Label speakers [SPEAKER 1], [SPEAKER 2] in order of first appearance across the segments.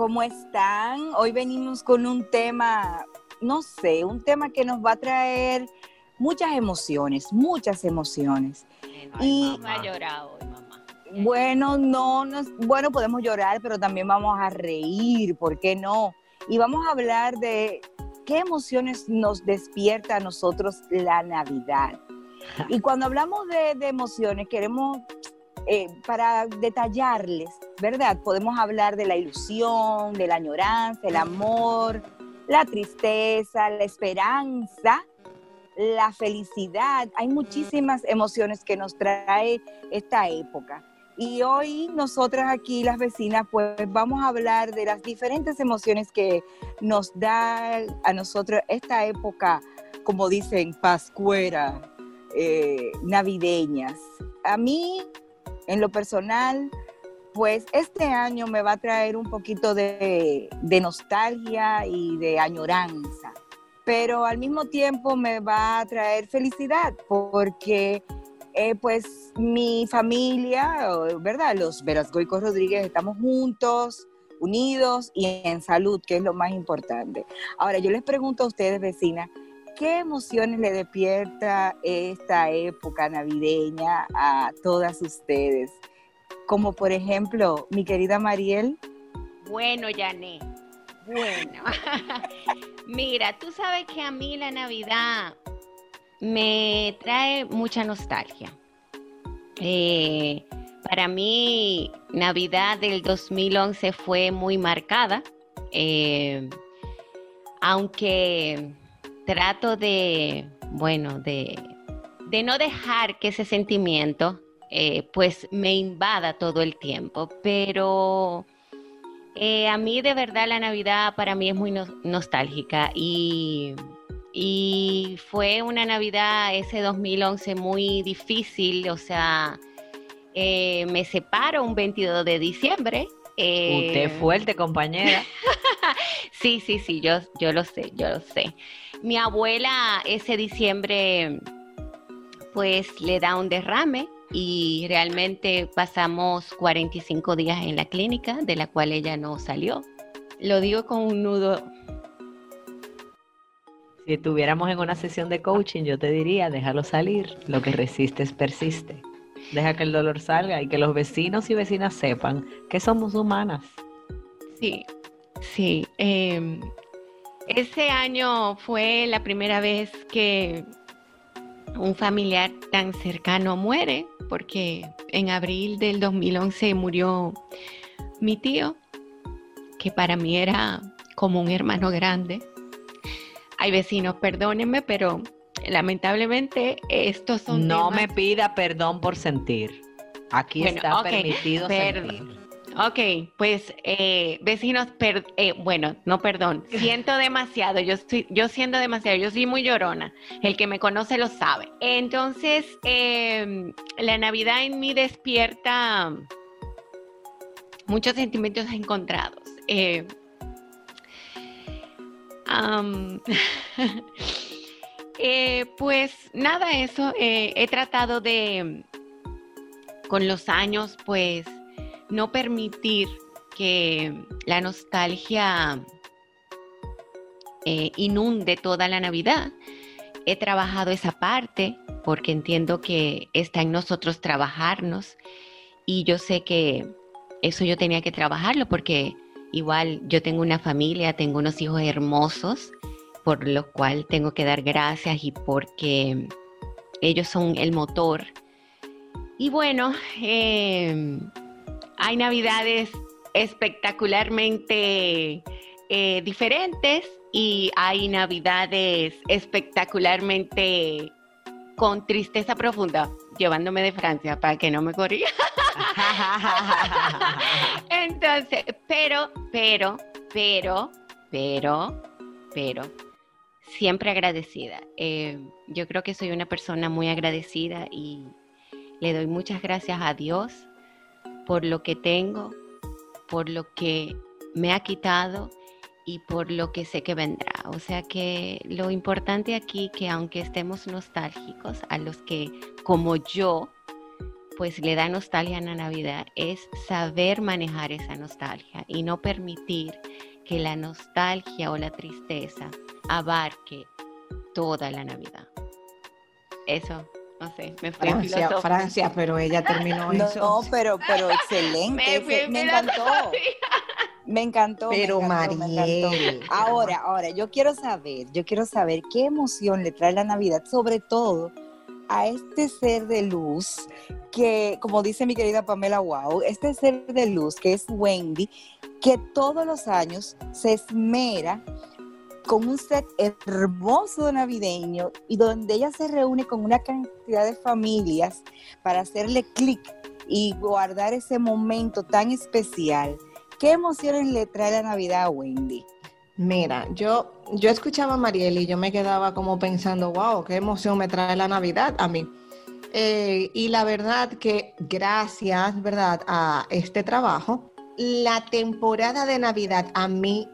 [SPEAKER 1] ¿Cómo están? Hoy venimos con un tema, no sé, un tema que nos va a traer muchas emociones, muchas emociones.
[SPEAKER 2] y mamá llorar hoy, mamá.
[SPEAKER 1] Bueno, no, no, bueno, podemos llorar, pero también vamos a reír, ¿por qué no? Y vamos a hablar de qué emociones nos despierta a nosotros la Navidad. Y cuando hablamos de, de emociones, queremos eh, para detallarles, ¿verdad? Podemos hablar de la ilusión, de la añoranza, el amor, la tristeza, la esperanza, la felicidad. Hay muchísimas emociones que nos trae esta época. Y hoy nosotras aquí, las vecinas, pues vamos a hablar de las diferentes emociones que nos da a nosotros esta época, como dicen, pascuera, eh, navideñas. A mí en lo personal, pues este año me va a traer un poquito de, nostalgia y de añoranza, pero al mismo tiempo me va a traer felicidad porque eh, pues mi familia, ¿verdad? Los Verasgoicos Rodríguez estamos juntos, unidos y en salud, que es lo más importante. Ahora, yo les pregunto a ustedes, vecinas, ¿qué emociones le despierta esta época navideña a todas ustedes? Como por ejemplo, mi querida Mariel.
[SPEAKER 2] Bueno, Yané. Bueno. Mira, tú sabes que a mí la Navidad me trae mucha nostalgia. Eh, para mí, Navidad del 2011 fue muy marcada, eh, aunque trato de, bueno, de, no dejar que ese sentimiento eh, pues me invada todo el tiempo, pero eh, a mí de verdad la Navidad para mí es muy nostálgica y, y fue una Navidad ese 2011 muy difícil, o sea, eh, me separo un 22 de diciembre.
[SPEAKER 3] Usted fuerte, compañera.
[SPEAKER 2] sí, sí, sí, yo, yo lo sé, yo lo sé. Mi abuela ese diciembre pues le da un derrame y realmente pasamos 45 días en la clínica, de la cual ella no salió. Lo digo con un nudo.
[SPEAKER 3] Si estuviéramos en una sesión de coaching, yo te diría, déjalo salir, lo que resistes persiste. Deja que el dolor salga y que los vecinos y vecinas sepan que somos humanas.
[SPEAKER 2] Sí, sí. Eh, ese año fue la primera vez que un familiar tan cercano muere, porque en abril del 2011 murió mi tío, que para mí era como un hermano grande. Hay vecinos, perdónenme, pero lamentablemente estos son...
[SPEAKER 3] No me pida perdón por sentir. Aquí está permitido sentir.
[SPEAKER 2] Ok, pues eh, vecinos, eh, bueno, no perdón, siento demasiado, yo, estoy, yo siento demasiado, yo soy muy llorona, el que me conoce lo sabe. Entonces, em, la Navidad en mí despierta muchos sentimientos encontrados. Eh, pues nada, eso, he tratado de, con los años, pues, no permitir que la nostalgia eh, inunde toda la Navidad. He trabajado esa parte porque entiendo que está en nosotros trabajarnos y yo sé que eso yo tenía que trabajarlo porque igual yo tengo una familia, tengo unos hijos hermosos por lo cual tengo que dar gracias y porque ellos son el motor. Y bueno, em, hay navidades espectacularmente eh, diferentes y hay navidades espectacularmente con tristeza profunda, llevándome de Francia para que no me corría. Entonces, pero, pero, pero, pero, pero, siempre agradecida. Eh, yo creo que soy una persona muy agradecida y le doy muchas gracias a Dios por lo que tengo, por lo que me ha quitado y por lo que sé que vendrá. O sea que lo importante aquí que aunque estemos nostálgicos, a los que como yo, pues le da nostalgia a la Navidad, es saber manejar esa nostalgia y no permitir que la nostalgia o la tristeza abarque toda la Navidad. Eso, no sé, me fui
[SPEAKER 4] Francia, Francia, pero ella terminó
[SPEAKER 1] no,
[SPEAKER 4] eso.
[SPEAKER 1] No, pero, pero excelente. me, me encantó. Me encantó.
[SPEAKER 4] Pero
[SPEAKER 1] me encantó,
[SPEAKER 4] Mariel.
[SPEAKER 1] Ahora, ahora, yo quiero saber, yo quiero saber qué emoción le trae la Navidad, sobre todo a este ser de luz que, como dice mi querida Pamela Wow, este ser de luz que es Wendy, que todos los años se esmera con un set hermoso navideño y donde ella se reúne con una cantidad de familias para hacerle clic y guardar ese momento tan especial. ¿Qué emociones le trae la Navidad a Wendy?
[SPEAKER 4] Mira, yo, yo escuchaba a Mariel y yo me quedaba como pensando, wow, qué emoción me trae la Navidad a mí. Eh, y la verdad que gracias, ¿verdad?, a este trabajo, la temporada de Navidad a mí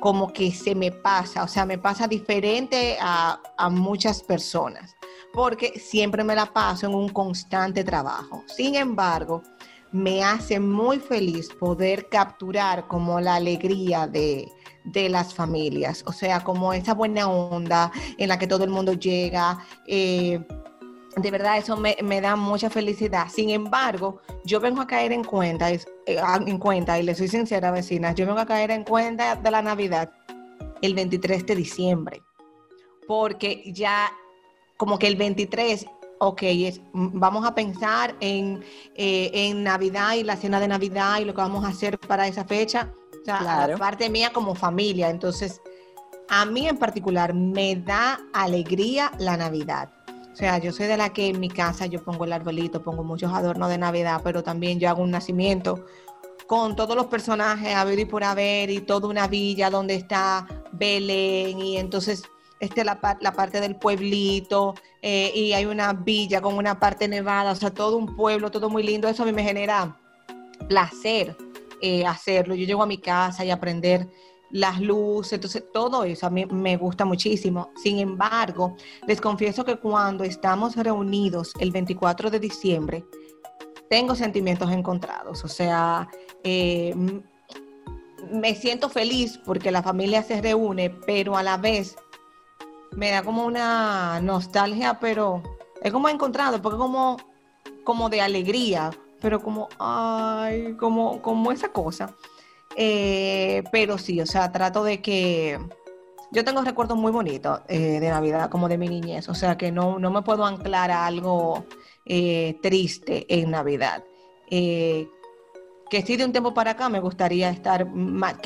[SPEAKER 4] como que se me pasa, o sea, me pasa diferente a, a muchas personas, porque siempre me la paso en un constante trabajo. Sin embargo, me hace muy feliz poder capturar como la alegría de, de las familias, o sea, como esa buena onda en la que todo el mundo llega. Eh, de verdad, eso me, da mucha felicidad. Sin embargo, yo vengo a caer en cuenta, eh, en cuenta, y le soy sincera, vecinas, yo vengo a caer en cuenta de la Navidad el 23 de diciembre, porque ya como que el 23 ok, vamos a pensar en, eh, en, Navidad y la cena de Navidad y lo que vamos a hacer para esa fecha. O sea, claro. parte mía como familia. Entonces, a mí en particular me da alegría la Navidad. O sea, yo soy de la que en mi casa yo pongo el arbolito, pongo muchos adornos de Navidad, pero también yo hago un nacimiento con todos los personajes a ver y por haber y toda una villa donde está Belén y entonces este, la, la parte del pueblito eh, y hay una villa con una parte nevada, o sea, todo un pueblo, todo muy lindo. Eso a mí me genera placer eh, hacerlo. Yo llego a mi casa y aprender las luces, entonces todo eso a mí me gusta muchísimo. Sin embargo, les confieso que cuando estamos reunidos el 24 de diciembre, tengo sentimientos encontrados, o sea, eh, me siento feliz porque la familia se reúne, pero a la vez me da como una nostalgia, pero es como encontrado, porque como, como de alegría, pero como, ay, como, como esa cosa. Eh, pero sí, o sea, trato de que yo tengo recuerdos muy bonitos eh, de Navidad, como de mi niñez, o sea que no, no me puedo anclar a algo eh, triste en Navidad. que sí de un tiempo para acá me gustaría estar más,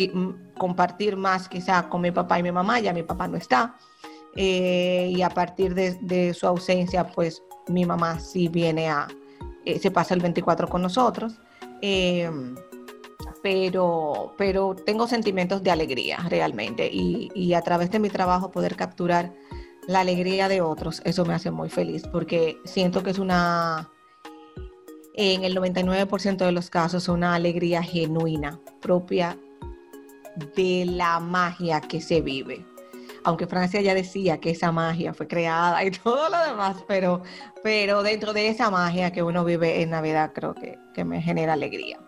[SPEAKER 4] compartir más quizá con mi papá y mi mamá, ya mi papá no está. Y a partir de, de, su ausencia, pues mi mamá sí viene a, eh, se pasa el 24 con nosotros. Eh, pero, pero tengo sentimientos de alegría realmente y, y, a través de mi trabajo poder capturar la alegría de otros, eso me hace muy feliz porque siento que es una, en el 99% de los casos, una alegría genuina, propia de la magia que se vive aunque Francia ya decía que esa magia fue creada y todo lo demás, pero, pero dentro de esa magia que uno vive en Navidad creo que, me genera alegría.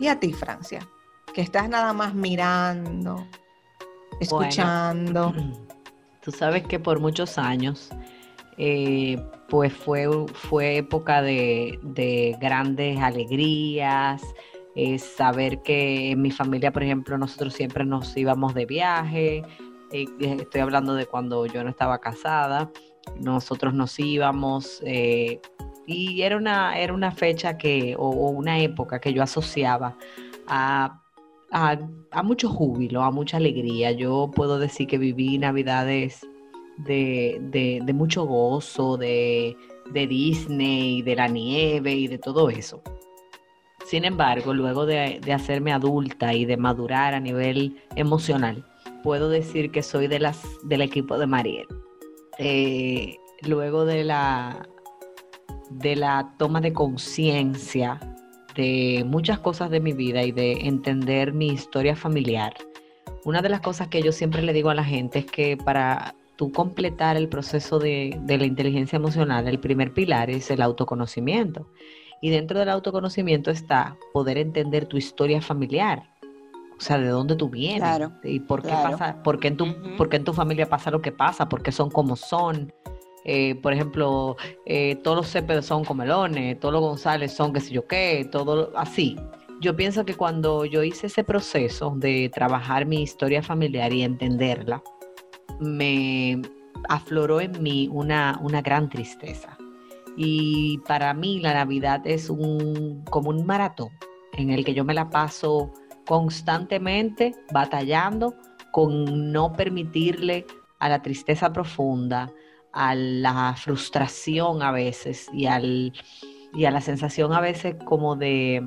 [SPEAKER 4] ¿Y a ti, Francia? Que estás nada más mirando, escuchando.
[SPEAKER 5] tú sabes que por muchos años, eh, pues fue, fue época de, de grandes alegrías, es saber que en mi familia, por ejemplo, nosotros siempre nos íbamos de viaje, eh, estoy hablando de cuando yo no estaba casada, nosotros nos íbamos eh, y era una, era una fecha que, o, una época que yo asociaba a, a, mucho júbilo, a mucha alegría. Yo puedo decir que viví navidades de, de, mucho gozo, de, de Disney, de la nieve y de todo eso. Sin embargo, luego de, hacerme adulta y de madurar a nivel emocional, puedo decir que soy de las del equipo de Mariel. Eh, luego de la de la toma de conciencia de muchas cosas de mi vida y de entender mi historia familiar, una de las cosas que yo siempre le digo a la gente es que para tú completar el proceso de, de la inteligencia emocional, el primer pilar es el autoconocimiento. Y dentro del autoconocimiento está poder entender tu historia familiar. O sea, de dónde tú vienes. Y por qué pasa, por qué en tu, en tu familia pasa lo que pasa, por qué son como son. Eh, por ejemplo, eh, todos los Cepedos son comelones, todos los González son qué sé yo qué, todo así. Yo pienso que cuando yo hice ese proceso de trabajar mi historia familiar y entenderla, me afloró en mí una, una gran tristeza. Y para mí la Navidad es un, como un maratón en el que yo me la paso constantemente batallando con no permitirle a la tristeza profunda, a la frustración a veces y, al, y a la sensación a veces como de,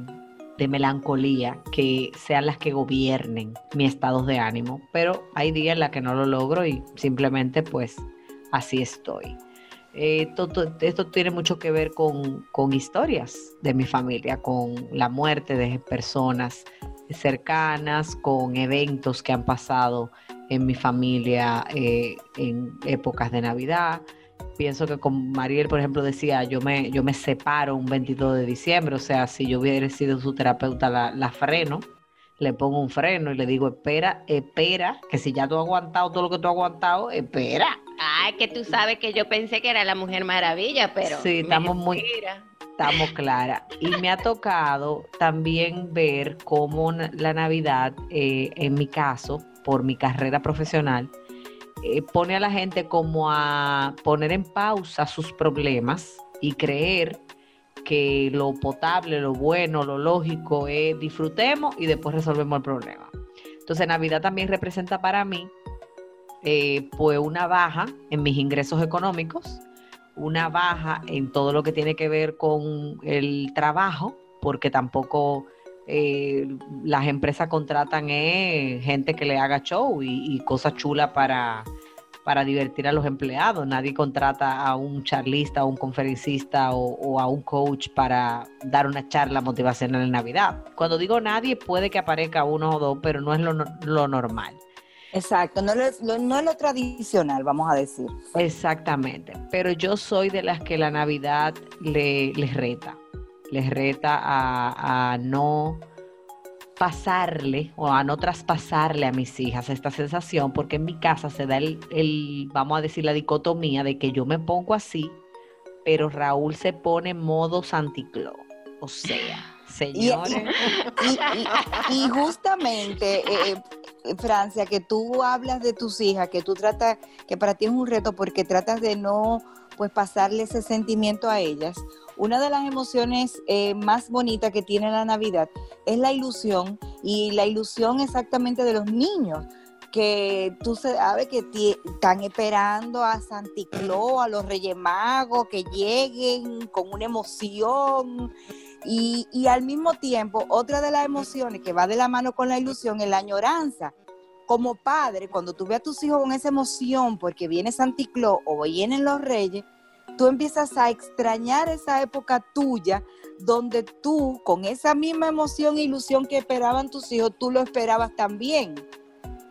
[SPEAKER 5] melancolía que sean las que gobiernen mi estado de ánimo. Pero hay días en los que no lo logro y simplemente pues así estoy. Eh, esto tiene mucho que ver con, historias de mi familia, con la muerte de personas cercanas, con eventos que han pasado en mi familia eh, en épocas de Navidad. Pienso que con Mariel, por ejemplo, decía, yo me, yo me separo un 22 de diciembre, o sea, si yo hubiera sido su terapeuta, la, la freno, le pongo un freno y le digo, espera, espera, que si ya tú has aguantado todo lo que tú has aguantado, espera
[SPEAKER 2] Ay, que tú sabes que yo pensé que era la Mujer Maravilla, pero.
[SPEAKER 5] Sí, estamos muy. Estamos claras. Y me ha tocado también ver cómo la Navidad, eh, en mi caso, por mi carrera profesional, eh, pone a la gente como a poner en pausa sus problemas y creer que lo potable, lo bueno, lo lógico es disfrutemos y después resolvemos el problema. Entonces Navidad también representa para mí eh, pues una baja en mis ingresos económicos, una baja en todo lo que tiene que ver con el trabajo, porque tampoco eh, las empresas contratan eh, gente que le haga show y, cosas chulas para, para divertir a los empleados. Nadie contrata a un charlista, a un conferencista o, a un coach para dar una charla motivacional en Navidad. Cuando digo nadie, puede que aparezca uno o dos, pero no es lo normal.
[SPEAKER 1] Exacto, no, es lo tradicional, vamos a decir.
[SPEAKER 5] Exactamente, pero yo soy de las que la Navidad le, les reta, les reta a, no pasarle o a no traspasarle a mis hijas esta sensación, porque en mi casa se da el, el, vamos a decir, la dicotomía de que yo me pongo así, pero Raúl se pone modo Santicló. O sea, señores.
[SPEAKER 1] Y, justamente, eh, eh, Francia, que tú hablas de tus hijas, que tú tratas, que para ti es un reto porque tratas de no pues pasarle ese sentimiento a ellas. Una de las emociones eh, más bonitas que tiene la Navidad es la ilusión y la ilusión exactamente de los niños que tú sabes que están esperando a Santicló, a los Reyes Magos, que lleguen con una emoción. Y, y, al mismo tiempo, otra de las emociones que va de la mano con la ilusión es la añoranza. Como padre, cuando tú ves a tus hijos con esa emoción porque viene Santicló o vienen los Reyes, tú empiezas a extrañar esa época tuya donde tú, con esa misma emoción e ilusión que esperaban tus hijos, tú lo esperabas también.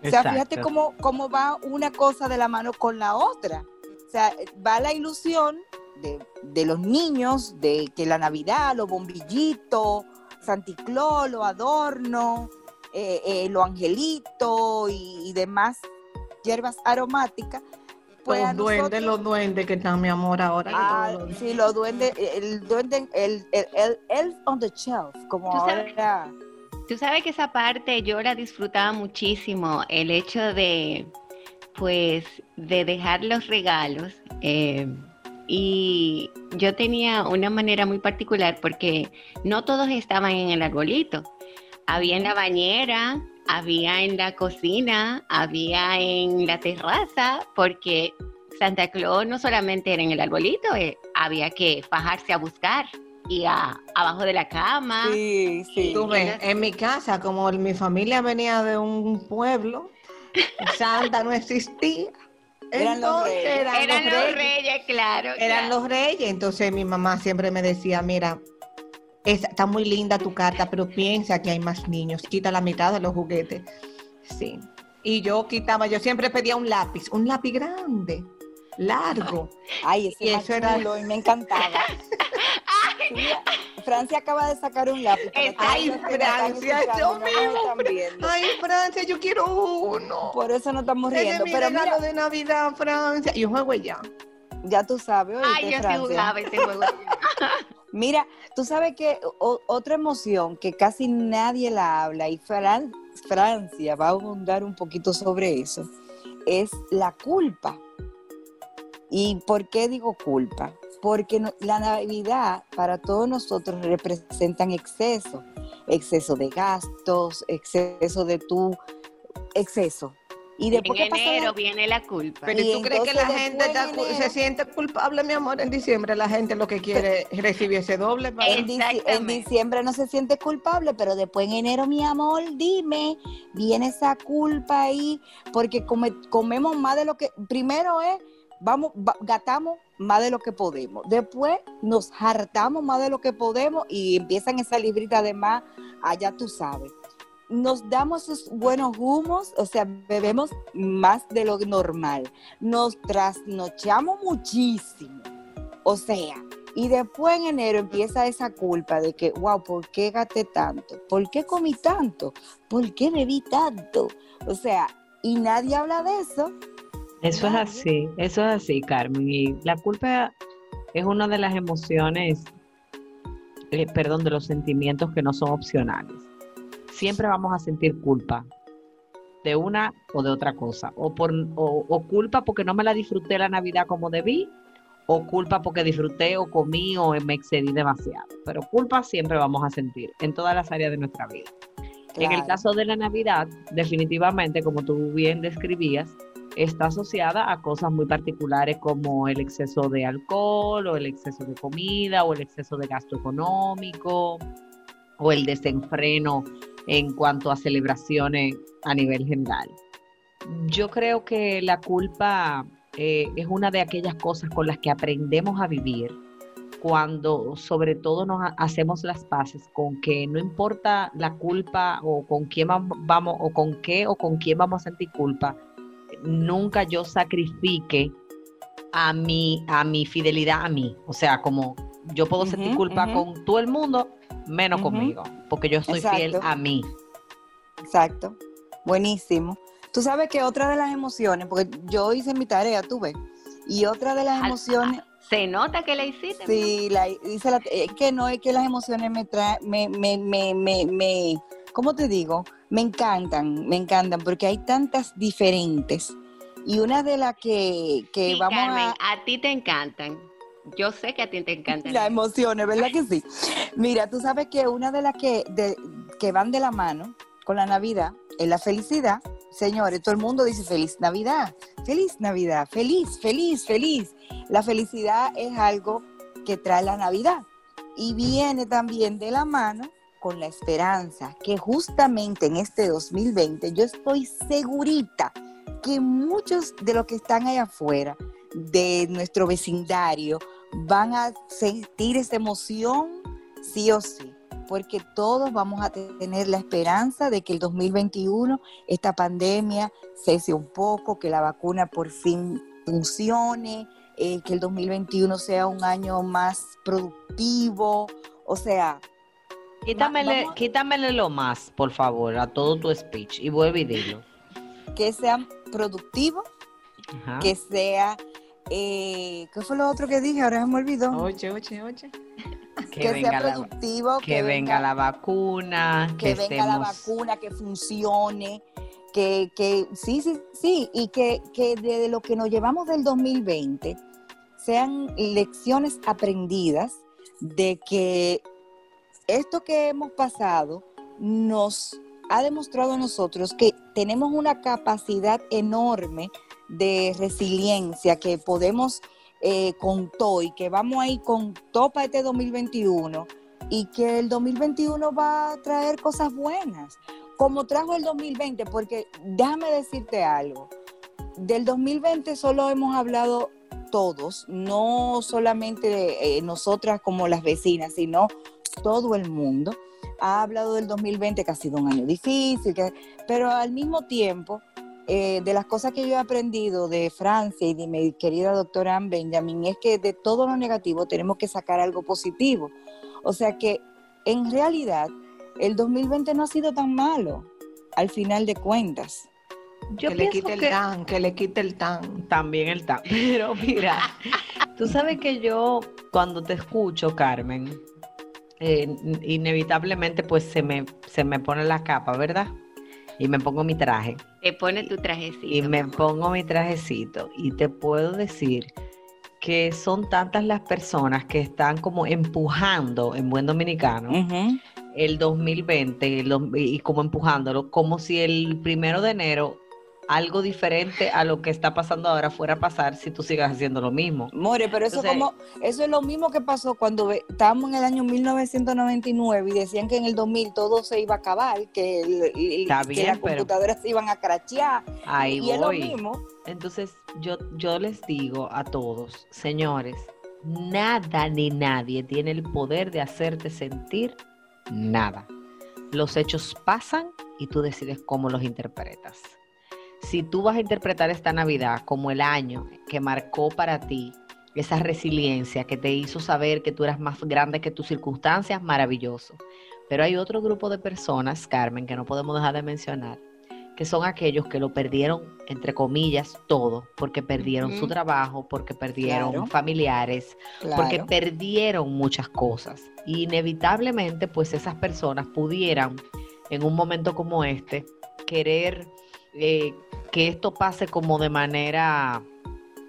[SPEAKER 1] O sea, fíjate cómo, cómo va una cosa de la mano con la otra. O sea, va la ilusión de, los niños, de que la Navidad, los bombillitos, Santicló, los adornos, eh, eh, los angelitos y, y demás hierbas aromáticas. Pues a
[SPEAKER 4] los duendes, los duendes que están, mi amor, ahora.
[SPEAKER 1] Ah,
[SPEAKER 4] los-
[SPEAKER 1] sí, los duendes, el duende, el, el, el elf on the shelf, como
[SPEAKER 2] Tú sabes-
[SPEAKER 1] ahora.
[SPEAKER 2] Tú sabes que esa parte yo la disfrutaba muchísimo, el hecho de, pues, de dejar los regalos. eh, y yo tenía una manera muy particular porque no todos estaban en el arbolito. Había en la bañera, había en la cocina, había en la terraza, porque Santa Claus no solamente era en el arbolito, eh, había que fajarse a buscar y a- abajo de la cama.
[SPEAKER 1] Sí, sí.
[SPEAKER 4] Tú ves, en mi casa, como mi familia venía de un pueblo, Santa no existía.
[SPEAKER 1] Eran los
[SPEAKER 4] Entonces,
[SPEAKER 1] reyes.
[SPEAKER 4] eran,
[SPEAKER 2] Eran
[SPEAKER 4] los
[SPEAKER 2] los
[SPEAKER 4] reyes.
[SPEAKER 2] reyes, claro.
[SPEAKER 4] Eran
[SPEAKER 2] claro.
[SPEAKER 4] los reyes. Entonces mi mamá siempre me decía, mira, está muy linda tu carta, pero piensa que hay más niños. Quita la mitad de los juguetes. Sí. Y yo quitaba, yo siempre pedía un lápiz, un lápiz grande, largo.
[SPEAKER 1] Ay, ese
[SPEAKER 4] Y eso era-
[SPEAKER 1] me encantaba. Francia acaba de sacar un lápiz.
[SPEAKER 2] Ay,
[SPEAKER 4] Francia,
[SPEAKER 1] están viendo.
[SPEAKER 4] Ay, Francia, yo quiero uno.
[SPEAKER 1] Por eso no estamos riendo.
[SPEAKER 4] es
[SPEAKER 1] Pero
[SPEAKER 4] regalo
[SPEAKER 1] mira,
[SPEAKER 4] de Navidad, Francia. Y un juego ya.
[SPEAKER 1] ya tú sabes,
[SPEAKER 2] Ay, yo sí
[SPEAKER 1] Francia.
[SPEAKER 2] jugaba ese juego.
[SPEAKER 1] Mira, tú sabes que o- otra emoción que casi nadie la habla y Fran- Francia va a abundar un poquito sobre eso es la culpa. ¿Y por qué digo culpa? Porque no- la Navidad para todos nosotros representan exceso, exceso de gastos, exceso de tu exceso. Y después
[SPEAKER 2] en enero
[SPEAKER 1] la-
[SPEAKER 2] viene la culpa.
[SPEAKER 4] Pero ¿y
[SPEAKER 1] Y
[SPEAKER 4] tú crees que la gente está se siente culpable, mi amor, en diciembre? La gente lo que quiere es recibir ese doble.
[SPEAKER 1] En, dici- en diciembre no se siente culpable, pero después en enero, mi amor, dime, viene esa culpa ahí, porque come- comemos más de lo que, primero es, vamos, va- gastamos más de lo que podemos, después nos hartamos más de lo que podemos y empiezan esa librita de más, allá tú sabes. Nos damos esos buenos humos, o sea, bebemos más de lo normal, nos trasnochamos muchísimo, o sea, y después en enero empieza esa culpa de que, wow, ¿por qué gasté tanto? ¿Por qué comí tanto? ¿Por qué bebí tanto? O sea, y nadie habla de eso.
[SPEAKER 5] Eso es así, eso es así, Carmen. Y la culpa es una de las emociones, eh, perdón, de los sentimientos que no son opcionales. Siempre vamos a sentir culpa de una o de otra cosa. O, por, o, o culpa porque no me la disfruté la Navidad como debí, o culpa porque disfruté o comí o me excedí demasiado. Pero culpa siempre vamos a sentir en todas las áreas de nuestra vida. En el caso de la Navidad, definitivamente, como tú bien describías, está asociada a cosas muy particulares como el exceso de alcohol o el exceso de comida o el exceso de gasto económico o el desenfreno en cuanto a celebraciones a nivel general. Yo creo que la culpa eh, es una de aquellas cosas con las que aprendemos a vivir cuando sobre todo nos ha- hacemos las paces con que no importa la culpa o con quién vam- vamos o con qué o con quién vamos a sentir culpa, nunca yo sacrifique a mi a mi fidelidad a mí, o sea, como yo puedo sentir
[SPEAKER 1] Ujú,
[SPEAKER 5] culpa
[SPEAKER 1] ujú.
[SPEAKER 5] con todo el mundo menos conmigo, porque yo soy fiel a mí.
[SPEAKER 1] Exacto. Buenísimo. Tú sabes que otra de las emociones, porque yo hice mi tarea, tú ves, y otra de las
[SPEAKER 2] Al-
[SPEAKER 1] emociones,
[SPEAKER 2] Se nota que la hiciste.
[SPEAKER 1] sí, la, dice la, es que no es que las emociones me traen, me, me, me, me, me, ¿cómo te digo? Me encantan, me encantan, porque hay tantas diferentes. Y una de las que, que
[SPEAKER 2] Sí,
[SPEAKER 1] vamos
[SPEAKER 2] Carmen,
[SPEAKER 1] a,
[SPEAKER 2] a ti te encantan. Yo sé que a ti te encantan.
[SPEAKER 1] Las emociones, ¿verdad que sí? Mira, tú sabes que una de las que, de- que van de la mano con la Navidad es la felicidad. Señores, todo el mundo dice feliz Navidad, feliz Navidad, feliz, feliz, feliz. La felicidad es algo que trae la Navidad y viene también de la mano con la esperanza, que justamente en este 2020 yo estoy segurita que muchos de los que están allá afuera, de nuestro vecindario, van a sentir esa emoción sí o sí, porque todos vamos a tener la esperanza de que el 2021 esta pandemia cese un poco, que la vacuna por fin funcione, eh, que el 2021 sea un año más productivo, o sea,
[SPEAKER 5] Quítamele,
[SPEAKER 1] vamos-
[SPEAKER 5] quítamele lo más, por favor, a todo tu speech y vuelve y dilo.
[SPEAKER 1] que sea productivo,
[SPEAKER 5] Ajá.
[SPEAKER 1] que sea... eh, ¿Qué fue lo otro que dije? Ahora se me olvidó.
[SPEAKER 4] Oye, oye, oye.
[SPEAKER 5] Que,
[SPEAKER 1] que
[SPEAKER 5] venga
[SPEAKER 1] sea
[SPEAKER 5] la,
[SPEAKER 1] productivo,
[SPEAKER 5] que venga la vacuna,
[SPEAKER 1] que
[SPEAKER 5] que,
[SPEAKER 1] venga la vacuna, que funcione, que, que sí, sí, sí, y que, que de lo que nos llevamos del 2020 sean lecciones aprendidas de que esto que hemos pasado nos ha demostrado a nosotros que tenemos una capacidad enorme de resiliencia, que podemos eh, con todo y que vamos a ir con todo para este 2021 y que el 2021 va a traer cosas buenas, como trajo el 2020, porque déjame decirte algo, del 2020 solo hemos hablado todos, no solamente eh, nosotras como las vecinas, sino todo el mundo. Ha hablado del 2020 que ha sido un año difícil, que- pero al mismo tiempo, eh, de las cosas que yo he aprendido de Francia y de mi querida doctora Anne Benjamin, es que de todo lo negativo tenemos que sacar algo positivo. O sea que en realidad el 2020 no ha sido tan malo, al final de cuentas.
[SPEAKER 5] Yo
[SPEAKER 4] que le quite el
[SPEAKER 5] que-
[SPEAKER 4] tan, que le quite el tan.
[SPEAKER 5] También el TAM. Pero mira, tú sabes que yo cuando te escucho, Carmen, eh, inevitablemente pues se me, se me pone la capa, ¿verdad? Y me pongo mi traje.
[SPEAKER 2] Te pone tu trajecito.
[SPEAKER 5] Y me pongo mi trajecito. Y te puedo decir que son tantas las personas que están como empujando en buen dominicano el 2020 el dos- y como empujándolo, como si el primero de enero algo diferente a lo que está pasando ahora fuera a pasar si tú sigas haciendo lo mismo.
[SPEAKER 1] More, pero eso
[SPEAKER 5] Entonces-
[SPEAKER 1] como eso es lo mismo que pasó cuando estábamos en el año 1999 y decían que en el 2000 todo se iba a acabar, que, el- el-
[SPEAKER 5] Está
[SPEAKER 1] que
[SPEAKER 5] bien,
[SPEAKER 1] las
[SPEAKER 5] pero-
[SPEAKER 1] computadoras se iban a crachear
[SPEAKER 5] Ahí
[SPEAKER 1] y es lo
[SPEAKER 5] voy.
[SPEAKER 1] mismo.
[SPEAKER 5] Entonces, yo, yo les digo a todos, señores, nada ni nadie tiene el poder de hacerte sentir nada. Los hechos pasan y tú decides cómo los interpretas. Si tú vas a interpretar esta Navidad como el año que marcó para ti esa resiliencia que te hizo saber que tú eras más grande que tus circunstancias, maravilloso. Pero hay otro grupo de personas, Carmen, que no podemos dejar de mencionar, que son aquellos que lo perdieron, entre comillas, todo, porque perdieron su trabajo, porque perdieron
[SPEAKER 1] Claro.
[SPEAKER 5] familiares, porque perdieron muchas cosas. Y inevitablemente, pues esas personas pudieran, en un momento como este, querer eh, que esto pase como de manera,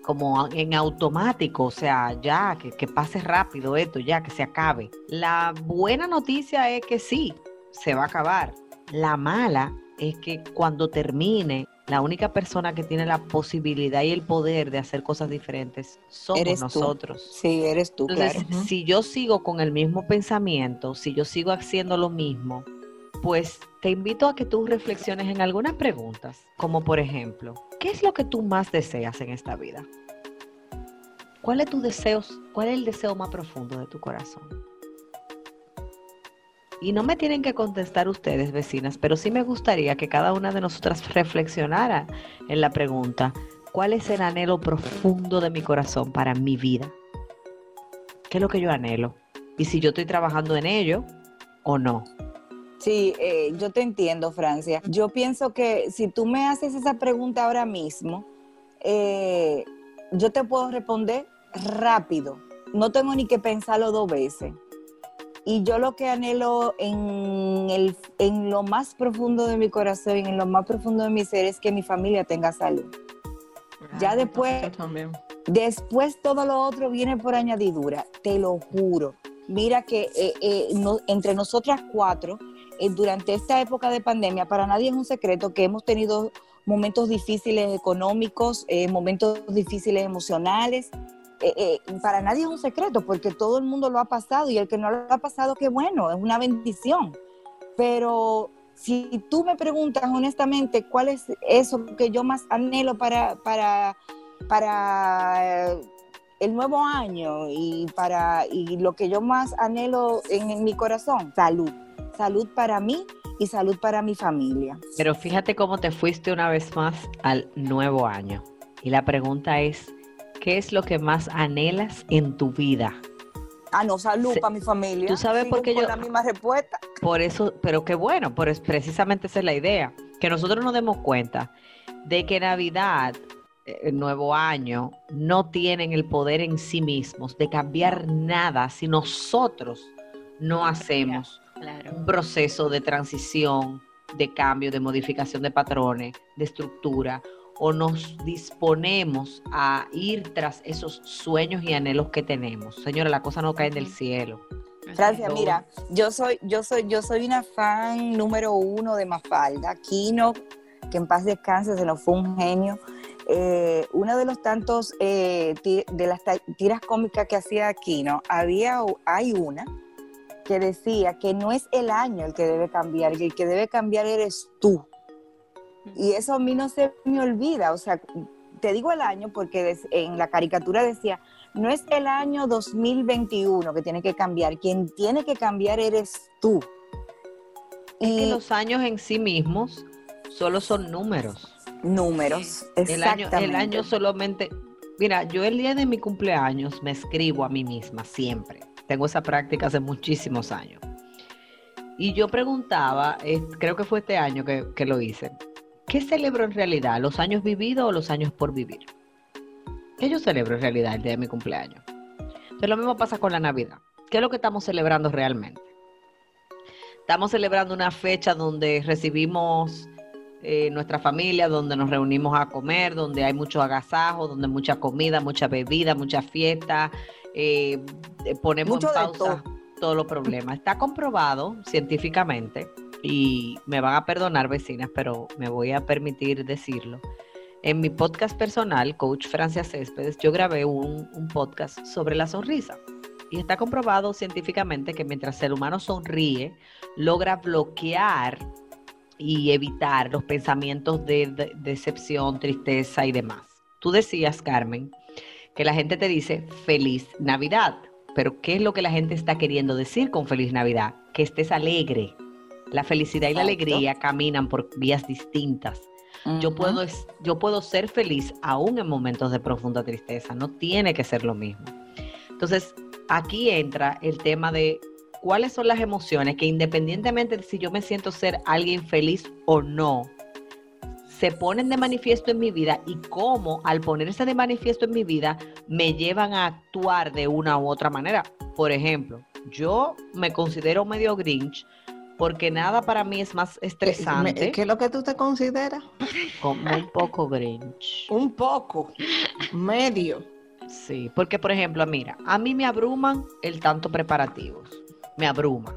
[SPEAKER 5] como en automático, o sea, ya, que, que pase rápido esto, ya, que se acabe. La buena noticia es que sí, se va a acabar. La mala es que cuando termine, la única persona que tiene la posibilidad y el poder de hacer cosas diferentes somos
[SPEAKER 1] Eres tú.
[SPEAKER 5] nosotros.
[SPEAKER 1] Sí, eres tú,
[SPEAKER 5] Entonces,
[SPEAKER 1] claro.
[SPEAKER 5] si yo sigo con el mismo pensamiento, si yo sigo haciendo lo mismo, pues te invito a que tú reflexiones en algunas preguntas, como por ejemplo, ¿qué es lo que tú más deseas en esta vida? ¿Cuál es tu deseo, cuál es el deseo más profundo de tu corazón? Y no me tienen que contestar ustedes, vecinas, pero sí me gustaría que cada una de nosotras reflexionara en la pregunta, ¿cuál es el anhelo profundo de mi corazón para mi vida? ¿Qué es lo que yo anhelo? Y si yo estoy trabajando en ello o no.
[SPEAKER 1] Sí, eh, yo te entiendo, Francia. Yo pienso que si tú me haces esa pregunta ahora mismo, eh, yo te puedo responder rápido. No tengo ni que pensarlo dos veces. Y yo lo que anhelo en, el, en lo más profundo de mi corazón y en lo más profundo de mi ser es que mi familia tenga salud. Ya
[SPEAKER 4] Ah,
[SPEAKER 1] después-
[SPEAKER 4] nosotros también.
[SPEAKER 1] Después todo lo otro viene por añadidura, te lo juro. Mira que eh, eh, no- entre nosotras cuatro, eh, durante esta época de pandemia, para nadie es un secreto que hemos tenido momentos difíciles económicos, eh, momentos difíciles emocionales. Eh, eh, para nadie es un secreto porque todo el mundo lo ha pasado y el que no lo ha pasado, qué bueno, es una bendición. Pero si tú me preguntas honestamente cuál es eso que yo más anhelo para, para, para el nuevo año y para y lo que yo más anhelo en, en mi corazón, salud. Salud para mí y salud para mi familia.
[SPEAKER 5] Pero fíjate cómo te fuiste una vez más al nuevo año. Y la pregunta es, ¿qué es lo que más anhelas en tu vida?
[SPEAKER 1] Ah, no, salud para mi familia.
[SPEAKER 5] ¿Tú sabes por qué yo-
[SPEAKER 1] la misma respuesta.
[SPEAKER 5] Por eso, pero qué bueno, por precisamente esa es la idea, que nosotros nos demos cuenta de que Navidad, eh, el nuevo año, no tienen el poder en sí mismos de cambiar nada si nosotros no hacemos
[SPEAKER 2] Claro.
[SPEAKER 5] un proceso de transición, de cambio, de modificación de patrones, de estructura, o nos disponemos a ir tras esos sueños y anhelos que tenemos. Señora, la cosa no cae del cielo.
[SPEAKER 1] Gracias, mira, yo soy, yo soy, yo soy una fan número uno de Mafalda, Kino, que en paz descanse, se nos fue un genio. Eh, uno de los tantos eh, de las tiras cómicas que hacía Kino, había, hay una que decía que no es el año el que debe cambiar, que el que debe cambiar eres tú. Y eso a mí no se me olvida, o sea, te digo el año porque en la caricatura decía, no es el año 2021 que tiene que cambiar, quien tiene que cambiar eres tú.
[SPEAKER 5] Es que
[SPEAKER 1] Y
[SPEAKER 5] los años en sí mismos solo son números.
[SPEAKER 1] números,
[SPEAKER 5] El año,
[SPEAKER 1] exactamente.
[SPEAKER 5] el año solamente. Mira, yo el día de mi cumpleaños me escribo a mí misma siempre. Tengo esa práctica hace muchísimos años. Y yo preguntaba, creo que fue este año que, que lo hice, ¿qué celebro en realidad? ¿Los años vividos o los años por vivir? ¿Qué yo celebro en realidad el día de mi cumpleaños? Entonces lo mismo pasa con la Navidad. ¿Qué es lo que estamos celebrando realmente? Estamos celebrando una fecha donde recibimos eh, nuestra familia, donde nos reunimos a comer, donde hay mucho agasajo, donde mucha comida, mucha bebida, mucha fiesta, eh, eh, ponemos
[SPEAKER 1] Mucho
[SPEAKER 5] en pausa todos los problemas. Está comprobado científicamente, y me van a perdonar vecinas, pero me voy a permitir decirlo. En mi podcast personal, Coach Francia Céspedes, yo grabé un, un podcast sobre la sonrisa. Y está comprobado científicamente que mientras el humano sonríe, logra bloquear y evitar los pensamientos de, de- decepción, tristeza y demás. Tú decías, Carmen, que la gente te dice feliz Navidad, pero ¿qué es lo que la gente está queriendo decir con feliz Navidad? Que estés alegre. La felicidad y la alegría caminan por vías distintas. Yo puedo, yo puedo ser feliz aún en momentos de profunda tristeza, no tiene que ser lo mismo. Entonces, aquí entra el tema de cuáles son las emociones que independientemente de si yo me siento ser alguien feliz o no, se ponen de manifiesto en mi vida y cómo al ponerse de manifiesto en mi vida me llevan a actuar de una u otra manera. Por ejemplo, yo me considero medio grinch porque nada para mí es más estresante
[SPEAKER 4] ¿Qué es lo que tú te consideras?
[SPEAKER 5] como un poco grinch.
[SPEAKER 4] Un poco, medio.
[SPEAKER 5] Sí, porque por ejemplo, mira, a mí me abruman el tanto preparativos, me abruma.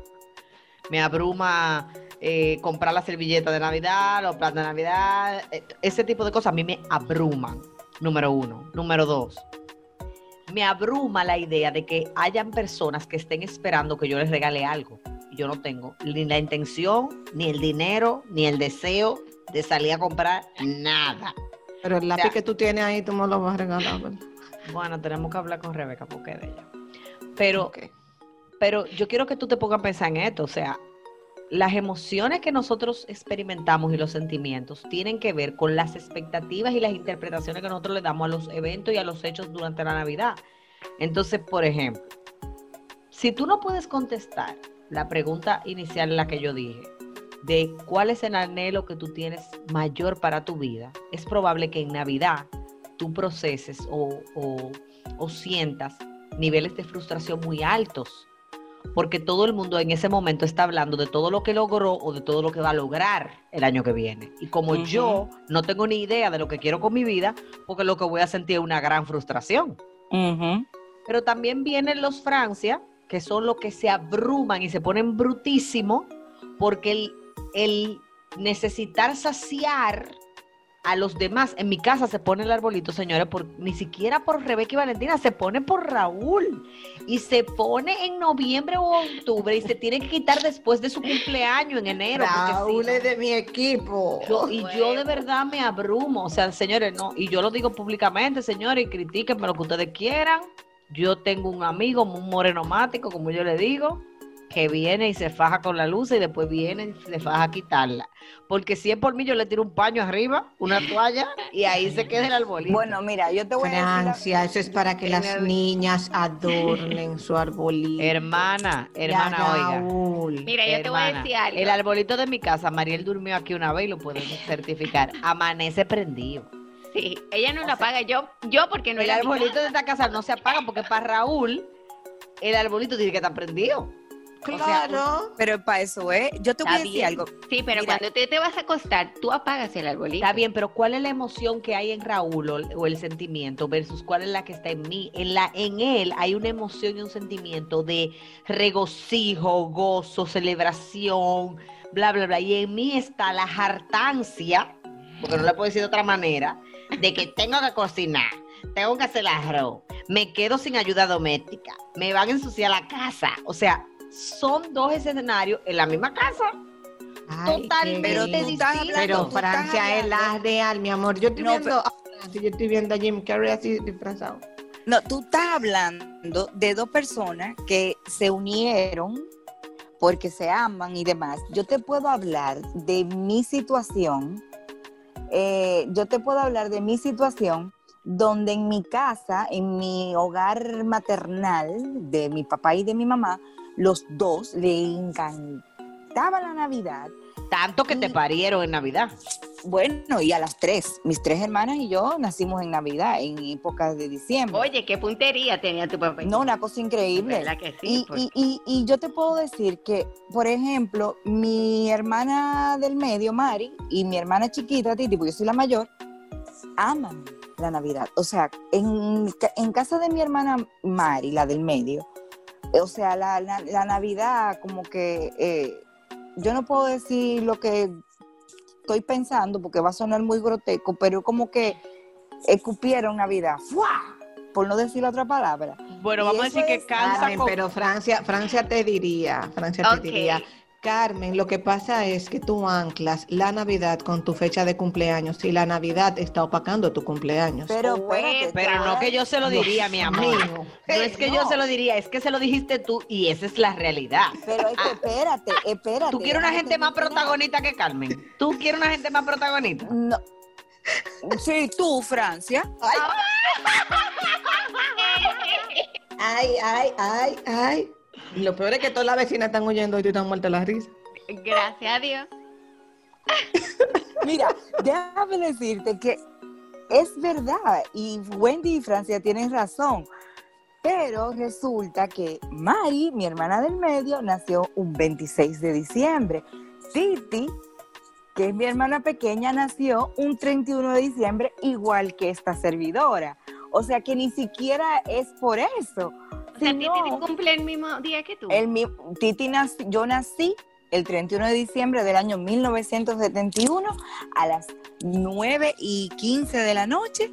[SPEAKER 5] Me abruma eh, comprar la servilleta de Navidad, los platos de Navidad, eh, ese tipo de cosas a mí me abruman, número uno. Número dos, me abruma la idea de que hayan personas que estén esperando que yo les regale algo. Yo no tengo ni la intención, ni el dinero, ni el deseo de salir a comprar nada.
[SPEAKER 4] Pero el lápiz
[SPEAKER 5] sea-
[SPEAKER 4] que tú tienes ahí, tú me lo vas a regalar, ¿verdad?
[SPEAKER 5] Bueno, tenemos que hablar con Rebeca porque es de ella. Pero, pero yo quiero que tú te pongas a pensar en esto. O sea, las emociones que nosotros experimentamos y los sentimientos tienen que ver con las expectativas y las interpretaciones que nosotros le damos a los eventos y a los hechos durante la Navidad. Entonces, por ejemplo, si tú no puedes contestar la pregunta inicial en la que yo dije, de cuál es el anhelo que tú tienes mayor para tu vida, es probable que en Navidad tú proceses o, o- o sientas niveles de frustración muy altos, porque todo el mundo en ese momento está hablando de todo lo que logró o de todo lo que va a lograr el año que viene. Y como yo no tengo ni idea de lo que quiero con mi vida, porque lo que voy a sentir es una gran frustración. Pero también vienen los Francia, que son los que se abruman y se ponen brutísimos, porque el, el necesitar saciar a los demás, en mi casa se pone el arbolito, señores, por, ni siquiera por Rebeca y Valentina, se pone por Raúl. Y se pone en noviembre o octubre y se tiene que quitar después de su cumpleaños en enero.
[SPEAKER 4] Raúl es de mi equipo.
[SPEAKER 5] yo- y yo de verdad me abrumo, o sea, señores, no, y yo lo digo públicamente, señores, y critíquenme lo que ustedes quieran. Yo tengo un amigo, un moreno mático, como yo le digo, que viene y se faja con la luz y después viene y se faja a quitarla. Porque si es por mí, yo le tiro un paño arriba, una toalla, y ahí se queda el arbolito.
[SPEAKER 1] Bueno, mira, yo te voy a decir. la-
[SPEAKER 4] eso es para que las niñas adornen su arbolito.
[SPEAKER 5] hermana,
[SPEAKER 4] Ya,
[SPEAKER 5] hermana, oiga.
[SPEAKER 4] Raúl.
[SPEAKER 2] Mira, yo te voy a decir algo.
[SPEAKER 5] El arbolito de mi casa, Mariel durmió aquí una vez y lo podemos certificar. Amanece prendido.
[SPEAKER 2] Sí, ella no la apaga. Yo, yo porque no
[SPEAKER 5] el arbolito de esta casa no se apaga porque para Raúl el arbolito tiene que estar prendido.
[SPEAKER 4] Claro.
[SPEAKER 1] Pero para eso, ¿eh? Yo te voy a decir algo.
[SPEAKER 2] Sí, pero
[SPEAKER 1] Mira.
[SPEAKER 2] cuando te, te vas a acostar, tú apagas el arbolito.
[SPEAKER 5] Está bien, pero ¿cuál es la emoción que hay en Raúl o, o el sentimiento versus cuál es la que está en mí? En, la, en él hay una emoción y un sentimiento de regocijo, gozo, celebración, bla, bla, bla. Y en mí está la hartancia, porque no le puedo decir de otra manera, de que tengo que cocinar, tengo que hacer el arroz, me quedo sin ayuda doméstica, me van a ensuciar la casa. O sea, son dos escenarios en la misma casa.
[SPEAKER 4] Ay,
[SPEAKER 5] Totalmente
[SPEAKER 1] Pero
[SPEAKER 5] distintos.
[SPEAKER 4] Pero Francia es la real, mi amor. Yo estoy
[SPEAKER 1] No,
[SPEAKER 4] viendo, a Francia, yo estoy viendo a Jim Carrey así disfrazado.
[SPEAKER 1] No, tú estás hablando de dos personas que se unieron porque se aman y demás. Yo te puedo hablar de mi situación. eh, yo te puedo hablar de mi situación donde en mi casa, en mi hogar maternal de mi papá y de mi mamá, los dos le encantaba la Navidad.
[SPEAKER 5] Tanto que te parieron en Navidad.
[SPEAKER 1] Bueno, y a las tres, mis tres hermanas y yo nacimos en Navidad, en épocas de diciembre.
[SPEAKER 2] Oye, qué puntería tenía tu papá.
[SPEAKER 1] No, una cosa increíble.
[SPEAKER 2] ¿Verdad que sí?
[SPEAKER 1] Y,
[SPEAKER 2] Porque-
[SPEAKER 1] y- y- y yo te puedo decir que, por ejemplo, mi hermana del medio, Mari, y mi hermana chiquita, Titi, porque yo soy la mayor, aman la Navidad. O sea, en, en casa de mi hermana Mari, la del medio, o sea, la, la- la Navidad como que, eh, yo no puedo decir lo que estoy pensando porque va a sonar muy grotesco, pero como que escupieron Navidad. ¡Fua! Por no decir otra palabra.
[SPEAKER 5] Bueno,
[SPEAKER 1] Y
[SPEAKER 5] vamos a decir que cansa con...
[SPEAKER 4] pero Francia, Francia te diría, Francia te diría, Carmen, lo que pasa es que tú anclas la Navidad con tu fecha de cumpleaños y la Navidad está opacando tu cumpleaños.
[SPEAKER 1] Pero, espérate,
[SPEAKER 5] Pero no que yo se lo diría, mi amor. No es que yo se lo diría, es que se lo dijiste tú y esa es la realidad.
[SPEAKER 1] Pero es que espérate, espérate.
[SPEAKER 5] ¿Tú quieres una gente más protagonista que Carmen? ¿Tú quieres una gente más protagonista?
[SPEAKER 1] No. Sí, tú, Francia.
[SPEAKER 4] Ay, ay, ay, ay. Lo peor es que todas las vecinas están oyendo y tú estás muerta de la risa.
[SPEAKER 2] Gracias a Dios.
[SPEAKER 1] Mira, déjame decirte que es verdad y Wendy y Francia tienen razón. Pero resulta que Mari, mi hermana del medio, nació un 26 de diciembre. Titi, que es mi hermana pequeña, nació un 31 de diciembre, igual que esta servidora. O sea que ni siquiera es por eso.
[SPEAKER 2] O sea, Titi cumple el mismo día que tú.
[SPEAKER 1] el mi- Titi nací- yo nací el 31 de diciembre del año 1971 a las 9 y 15 de la noche.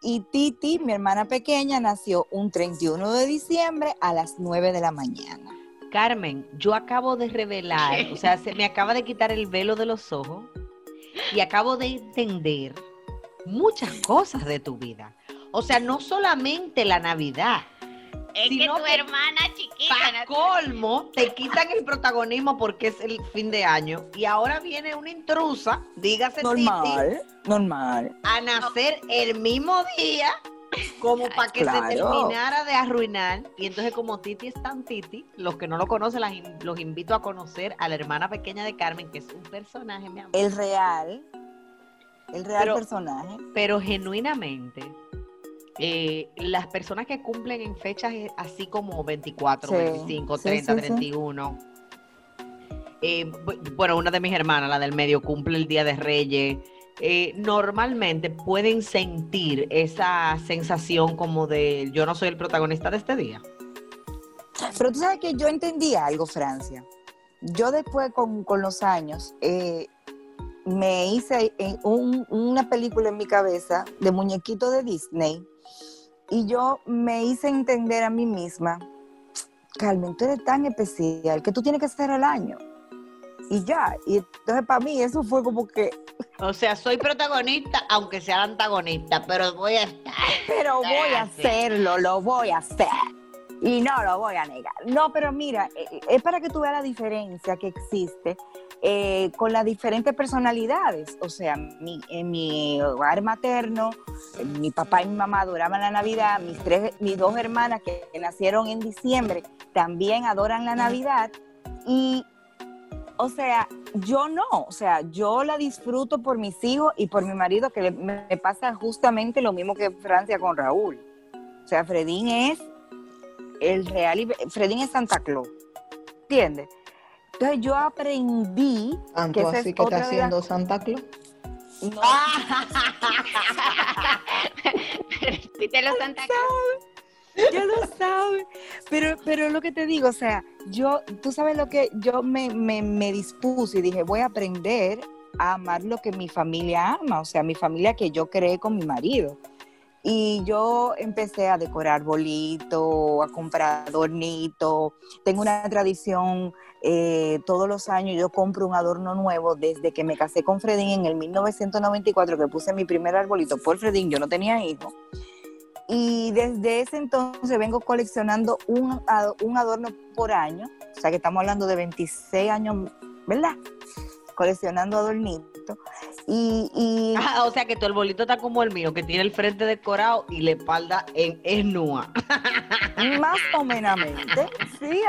[SPEAKER 1] Y Titi, mi hermana pequeña, nació un 31 de diciembre a las 9 de la mañana.
[SPEAKER 5] Carmen, yo acabo de revelar, o sea, se me acaba de quitar el velo de los ojos y acabo de entender muchas cosas de tu vida. O sea, no solamente la Navidad.
[SPEAKER 2] Es que
[SPEAKER 5] sino
[SPEAKER 2] tu
[SPEAKER 5] que
[SPEAKER 2] hermana chiquita.
[SPEAKER 5] Para colmo, te quitan el protagonismo porque es el fin de año y ahora viene una intrusa, dígase Titi,
[SPEAKER 1] Normal, normal.
[SPEAKER 5] a nacer el mismo día como para que
[SPEAKER 1] Claro.
[SPEAKER 5] se terminara de arruinar. Y entonces como Titi es tan Titi, los que no lo conocen las in- los invito a conocer a la hermana pequeña de Carmen, que es un personaje, mi amor.
[SPEAKER 1] El real, el real
[SPEAKER 5] Pero-
[SPEAKER 1] personaje.
[SPEAKER 5] Pero genuinamente, eh, las personas que cumplen en fechas así como 24,
[SPEAKER 1] Sí,
[SPEAKER 5] 25,
[SPEAKER 1] sí,
[SPEAKER 5] 30,
[SPEAKER 1] sí, sí.
[SPEAKER 5] 31. eh, bu- bueno, una de mis hermanas, la del medio, cumple el Día de Reyes. eh, normalmente pueden sentir esa sensación como de yo no soy el protagonista de este día.
[SPEAKER 1] Pero tú sabes que yo entendí algo, Francia. Yo después, con, con los años, me hice un- una película en mi cabeza de muñequito de Disney y yo me hice entender a mí misma, Carmen, tú eres tan especial que tú tienes que ser el año. Y ya, y entonces para mí eso fue como que,
[SPEAKER 5] O sea, soy protagonista, aunque sea antagonista, pero voy a estar.
[SPEAKER 1] pero voy a hacerlo, lo voy a hacer. Y no lo voy a negar. No, pero mira, eh, es para que tú veas la diferencia que existe eh, con las diferentes personalidades. O sea, mi- en mi hogar materno, mi papá y mi mamá adoraban la Navidad, mis, tres, mis dos hermanas que nacieron en diciembre también adoran la Navidad. Y, o sea, yo no, o sea, yo la disfruto por mis hijos y por mi marido, que le- me, pasa justamente lo mismo que Francia con Raúl. O sea, Fredín es el real, Fredín es Santa Claus, ¿entiendes? Entonces yo aprendí que
[SPEAKER 4] Tanto
[SPEAKER 1] esa
[SPEAKER 4] así
[SPEAKER 1] es
[SPEAKER 4] que está haciendo Santa Claus.
[SPEAKER 1] no,
[SPEAKER 2] Repítelo, Santa Claus.
[SPEAKER 1] ya lo sabes. Pero, pero lo que te digo, o sea, yo, tú sabes lo que yo me, me, me dispuse y dije, voy a aprender a amar lo que mi familia ama, o sea, mi familia que yo creé con mi marido. Y yo empecé a decorar bolito, a comprar adornito. Tengo una tradición, eh, todos los años yo compro un adorno nuevo desde que me casé con Fredín en el 1994, que puse mi primer arbolito por Fredín, yo no tenía hijos. Y desde ese entonces vengo coleccionando un, un adorno por año, o sea que estamos hablando de 26 años, ¿verdad? Coleccionando adornitos. Y, y
[SPEAKER 5] Ah, o sea que tu arbolito está como el mío, que tiene el frente decorado y la espalda en, es nua.
[SPEAKER 1] más o menos, sí,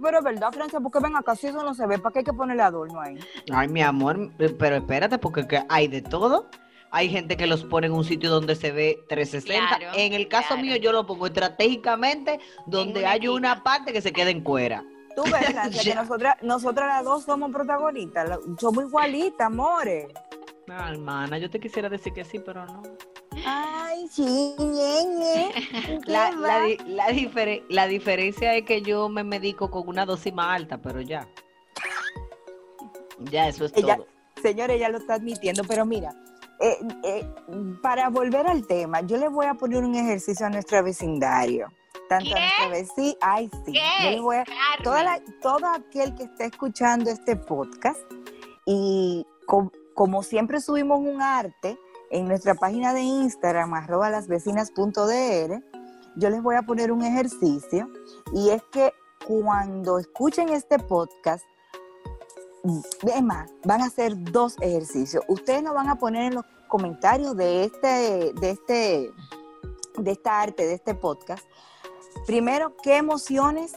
[SPEAKER 1] pero es verdad, Francia, porque ven acá, si eso no se ve, ¿para qué hay que ponerle adorno ahí?
[SPEAKER 5] Ay, mi amor, pero espérate, porque que hay de todo. Hay gente que los pone en un sitio donde se ve 360.
[SPEAKER 2] Claro,
[SPEAKER 5] en el caso
[SPEAKER 2] claro.
[SPEAKER 5] mío, yo lo pongo estratégicamente donde
[SPEAKER 2] una
[SPEAKER 5] hay una parte que se quede en cuera.
[SPEAKER 1] Tú ves, Francia, que nosotras, nosotras las dos somos protagonistas, somos igualitas, amores.
[SPEAKER 5] Ah, hermana, yo te quisiera decir que sí, pero no.
[SPEAKER 1] Ay, sí, ñe, ñe. ¿Qué
[SPEAKER 5] La, la, di- la, difere- la diferencia es que yo me medico con una dosis más alta, pero ya. Ya, eso es
[SPEAKER 1] Ella-
[SPEAKER 5] todo.
[SPEAKER 1] Señores, ya lo está admitiendo, pero mira, eh, eh, para volver al tema, yo le voy a poner un ejercicio a nuestro vecindario. Tanto a
[SPEAKER 2] ¿Qué?
[SPEAKER 1] vecina, ay sí,
[SPEAKER 2] ¿Qué?
[SPEAKER 1] voy a,
[SPEAKER 2] Carmen.
[SPEAKER 1] toda la- todo aquel que esté escuchando este podcast y com- como siempre subimos un arte en nuestra página de Instagram, arroba lasvecinas.dr, yo les voy a poner un ejercicio y es que cuando escuchen este podcast, es más, van a hacer dos ejercicios. Ustedes nos van a poner en los comentarios de este, de este, de esta arte, de este podcast. Primero, ¿qué emociones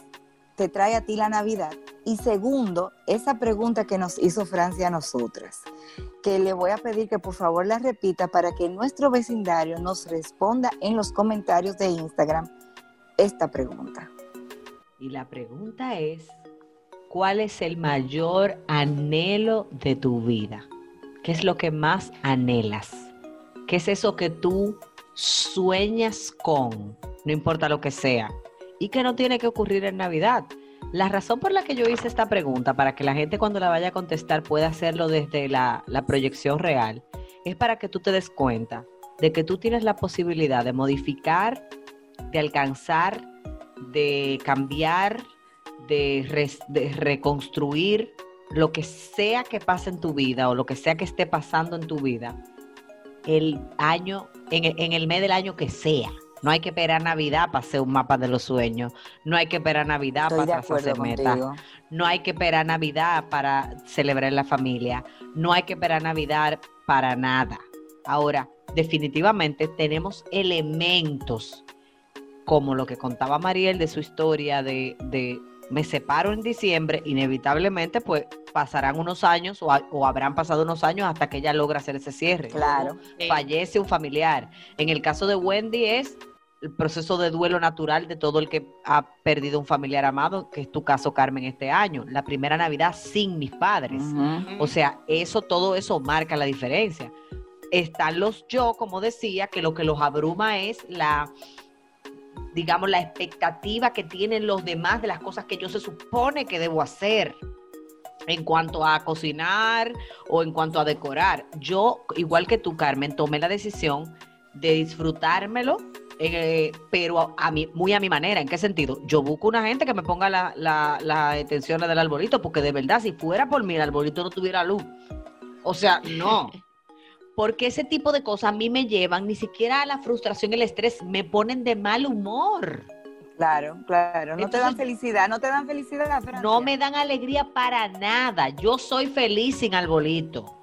[SPEAKER 1] te trae a ti la Navidad? Y segundo, esa pregunta que nos hizo Francia a nosotras, que le voy a pedir que por favor la repita para que nuestro vecindario nos responda en los comentarios de Instagram esta pregunta.
[SPEAKER 5] Y la pregunta es, ¿cuál es el mayor anhelo de tu vida? ¿Qué es lo que más anhelas? ¿Qué es eso que tú sueñas con? No importa lo que sea. Y que no tiene que ocurrir en Navidad. La razón por la que yo hice esta pregunta, para que la gente cuando la vaya a contestar pueda hacerlo desde la, proyección real, es para que tú te des cuenta de que tú tienes la posibilidad de modificar, de alcanzar, de cambiar, de, reconstruir lo que sea que pase en tu vida o lo que sea que esté pasando en tu vida el año, en el mes del año que sea. No hay que esperar Navidad para hacer un mapa de los sueños. No hay que esperar Navidad
[SPEAKER 1] Estoy
[SPEAKER 5] para trazarse metas. No hay que esperar Navidad para celebrar la familia. No hay que esperar Navidad para nada. Ahora, definitivamente tenemos elementos como lo que contaba Mariel de su historia de, de me separo en diciembre, inevitablemente pues pasarán unos años o, o habrán pasado unos años hasta que ella logra hacer ese cierre.
[SPEAKER 1] Claro.
[SPEAKER 2] Sí.
[SPEAKER 5] Fallece un familiar. En el caso de Wendy es el proceso de duelo natural de todo el que ha perdido un familiar amado, que es tu caso, Carmen, este año. La primera Navidad sin mis padres. O sea, eso, todo eso marca la diferencia. Están los yo, como decía, que lo que los abruma es la, digamos, la expectativa que tienen los demás de las cosas que yo se supone que debo hacer en cuanto a cocinar o en cuanto a decorar. Yo, igual que tú, Carmen, tomé la decisión de disfrutármelo, eh, pero a, a mi, muy a mi manera. ¿En qué sentido? Yo busco una gente que me ponga la- la- las extensiones del arbolito, porque de verdad, si fuera por mí, el arbolito no tuviera luz. O sea, no. Porque ese tipo de cosas a mí me llevan ni siquiera a la frustración y el estrés, me ponen de mal humor.
[SPEAKER 1] Claro, claro. No te dan felicidad, no te dan felicidad, Francia.
[SPEAKER 5] No me dan alegría para nada. Yo soy feliz sin arbolito.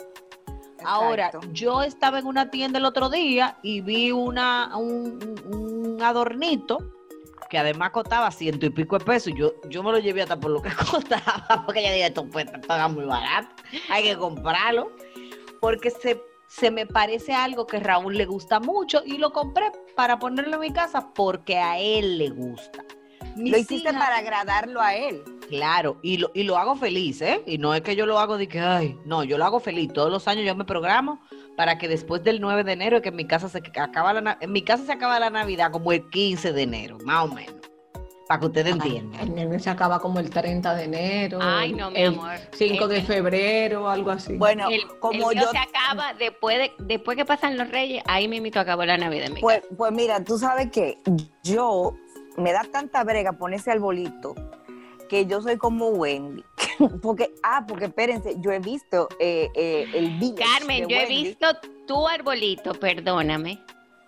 [SPEAKER 5] Ahora, yo estaba en una tienda el otro día y vi una, un, un- un adornito que además costaba ciento y pico de pesos. Yo, yo me lo llevé hasta por lo que costaba, porque ya dije, esto pues, paga muy barato, hay que comprarlo, porque se, se me parece algo que Raúl le gusta mucho y lo compré para ponerlo en mi casa porque a él le gusta. Mis
[SPEAKER 1] Lo hiciste
[SPEAKER 5] hijas-
[SPEAKER 1] para agradarlo a él.
[SPEAKER 5] Claro, y lo, y lo hago feliz, ¿eh? Y no es que yo lo hago de que, ay, no, yo lo hago feliz. Todos los años yo me programo para que después del 9 de enero, que en mi casa se acaba la, en mi casa se acaba la Navidad como el 15 de enero, más o menos. Para que ustedes entiendan.
[SPEAKER 4] El se acaba como el 30 de enero.
[SPEAKER 2] Ay, no, mi
[SPEAKER 4] el
[SPEAKER 2] amor.
[SPEAKER 4] 5 de febrero, algo así.
[SPEAKER 1] Bueno,
[SPEAKER 2] El,
[SPEAKER 1] como
[SPEAKER 2] el mío
[SPEAKER 1] yo
[SPEAKER 2] se acaba después de, después que pasan los reyes, ahí me invito a cabo la Navidad en mi
[SPEAKER 1] Pues,
[SPEAKER 2] casa.
[SPEAKER 1] pues mira, tú sabes que yo me da tanta brega ponerse arbolito que yo soy como Wendy. porque, ah, porque espérense, yo he visto eh, eh, el
[SPEAKER 2] Carmen,
[SPEAKER 1] de
[SPEAKER 2] yo he visto tu arbolito, perdóname,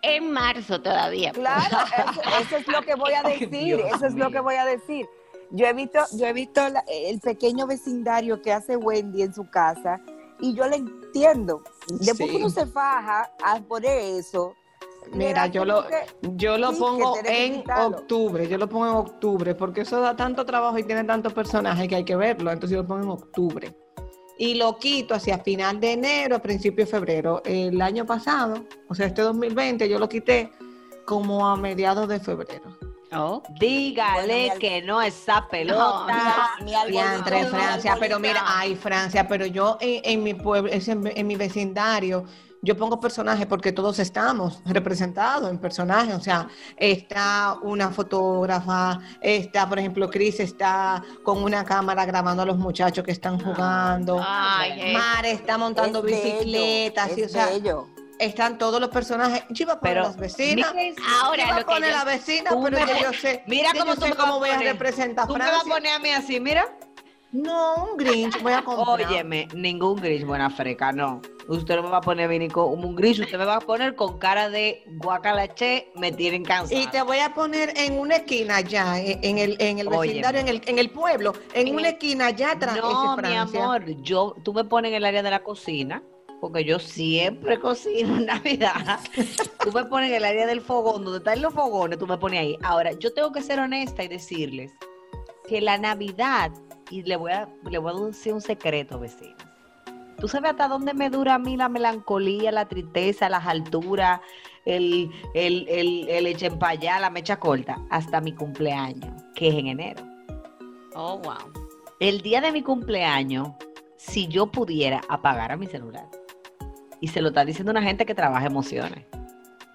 [SPEAKER 2] en marzo todavía.
[SPEAKER 1] Claro, eso, eso es lo que voy a decir,
[SPEAKER 5] Dios
[SPEAKER 1] eso es lo que voy a decir. Yo he visto, yo he visto la- el pequeño vecindario que hace Wendy en su casa y yo le entiendo. Después
[SPEAKER 4] Sí.
[SPEAKER 1] que uno se faja a poner eso.
[SPEAKER 4] Mira, yo lo,
[SPEAKER 1] que-
[SPEAKER 4] yo lo
[SPEAKER 1] sí,
[SPEAKER 4] pongo en octubre, yo lo pongo en octubre, porque eso da tanto trabajo y tiene tantos personajes que hay que verlo, entonces yo lo pongo en octubre. Y lo quito hacia final de enero, principio de febrero. El año pasado, o sea, este 2020, yo lo quité como a mediados de febrero.
[SPEAKER 2] Oh,
[SPEAKER 5] Dígale
[SPEAKER 1] Bueno,
[SPEAKER 5] que no esa pelota.
[SPEAKER 1] mi arbolito,
[SPEAKER 4] Diantre,
[SPEAKER 1] mi
[SPEAKER 4] Francia, pero mira, ay, Francia, pero yo en, en mi pueblo, en mi vecindario, yo pongo personajes porque todos estamos representados en personajes, o sea, está una fotógrafa, está, por ejemplo, Chris está con una cámara grabando a los muchachos que están jugando,
[SPEAKER 2] Ay.
[SPEAKER 4] Mar está montando
[SPEAKER 1] Es bello,
[SPEAKER 4] bicicletas, y, o sea,
[SPEAKER 1] bello.
[SPEAKER 4] están todos los personajes. Yo iba a poner
[SPEAKER 5] Pero
[SPEAKER 4] las vecinas.
[SPEAKER 2] Ahora,
[SPEAKER 4] yo iba a
[SPEAKER 2] lo que
[SPEAKER 4] poner
[SPEAKER 2] yo-
[SPEAKER 4] la vecina, pero
[SPEAKER 5] me-
[SPEAKER 4] yo sé.
[SPEAKER 5] mira cómo
[SPEAKER 4] yo
[SPEAKER 5] tú
[SPEAKER 4] sé
[SPEAKER 5] me
[SPEAKER 4] cómo voy a
[SPEAKER 5] poner.
[SPEAKER 4] representar
[SPEAKER 5] Tú me vas a
[SPEAKER 4] Francia.
[SPEAKER 5] poner a mí así, mira.
[SPEAKER 4] No, un Grinch, voy a comprar.
[SPEAKER 5] Óyeme, ningún gris buena freca, no. Usted no me va a poner ni con un gris, usted me va a poner con cara de guacalache, me tienen cansado.
[SPEAKER 4] Y te voy a poner en una esquina allá, en el, en el vecindario, en el, en el pueblo, en
[SPEAKER 2] En
[SPEAKER 4] una esquina allá atrás.
[SPEAKER 5] No, mi amor, yo, tú me pones en el área de la cocina, porque yo siempre cocino en Navidad. tú me pones en el área del fogón, donde están los fogones, tú me pones ahí. Ahora, yo tengo que ser honesta y decirles que la Navidad, y le voy a, le voy a decir un secreto, vecinos. ¿Tú sabes hasta dónde me dura a mí la melancolía, la tristeza, las alturas, el, el, el, el echen pa' allá, la mecha corta? Hasta mi cumpleaños, que es en enero.
[SPEAKER 2] oh, wow.
[SPEAKER 5] El día de mi cumpleaños, si yo pudiera apagar a mi celular, y se lo está diciendo una gente que trabaja emociones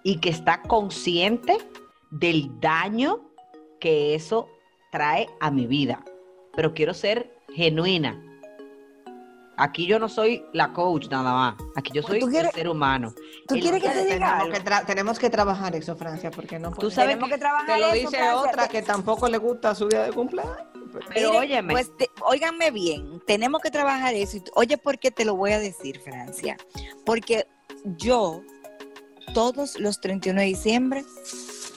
[SPEAKER 5] y que está consciente del daño que eso trae a mi vida, pero quiero ser genuina. Aquí yo no soy la coach nada más, aquí yo soy
[SPEAKER 1] ¿Tú
[SPEAKER 5] el ser humano.
[SPEAKER 1] ¿Tú
[SPEAKER 5] El
[SPEAKER 1] quieres que te diga
[SPEAKER 4] Tenemos
[SPEAKER 1] algo?
[SPEAKER 4] que, tra- tenemos que trabajar eso, Francia, porque no
[SPEAKER 5] Tú sabes
[SPEAKER 1] Tenemos
[SPEAKER 5] que
[SPEAKER 1] que trabajar
[SPEAKER 4] Te lo
[SPEAKER 1] eso,
[SPEAKER 4] dice
[SPEAKER 1] Francia.
[SPEAKER 4] otra que tampoco le gusta su día de cumpleaños.
[SPEAKER 5] Pero
[SPEAKER 1] Miren,
[SPEAKER 5] óyeme.
[SPEAKER 1] Pues te- óiganme bien, tenemos que trabajar eso. Oye, ¿por qué te lo voy a decir, Francia? Porque yo, todos los 31 de diciembre,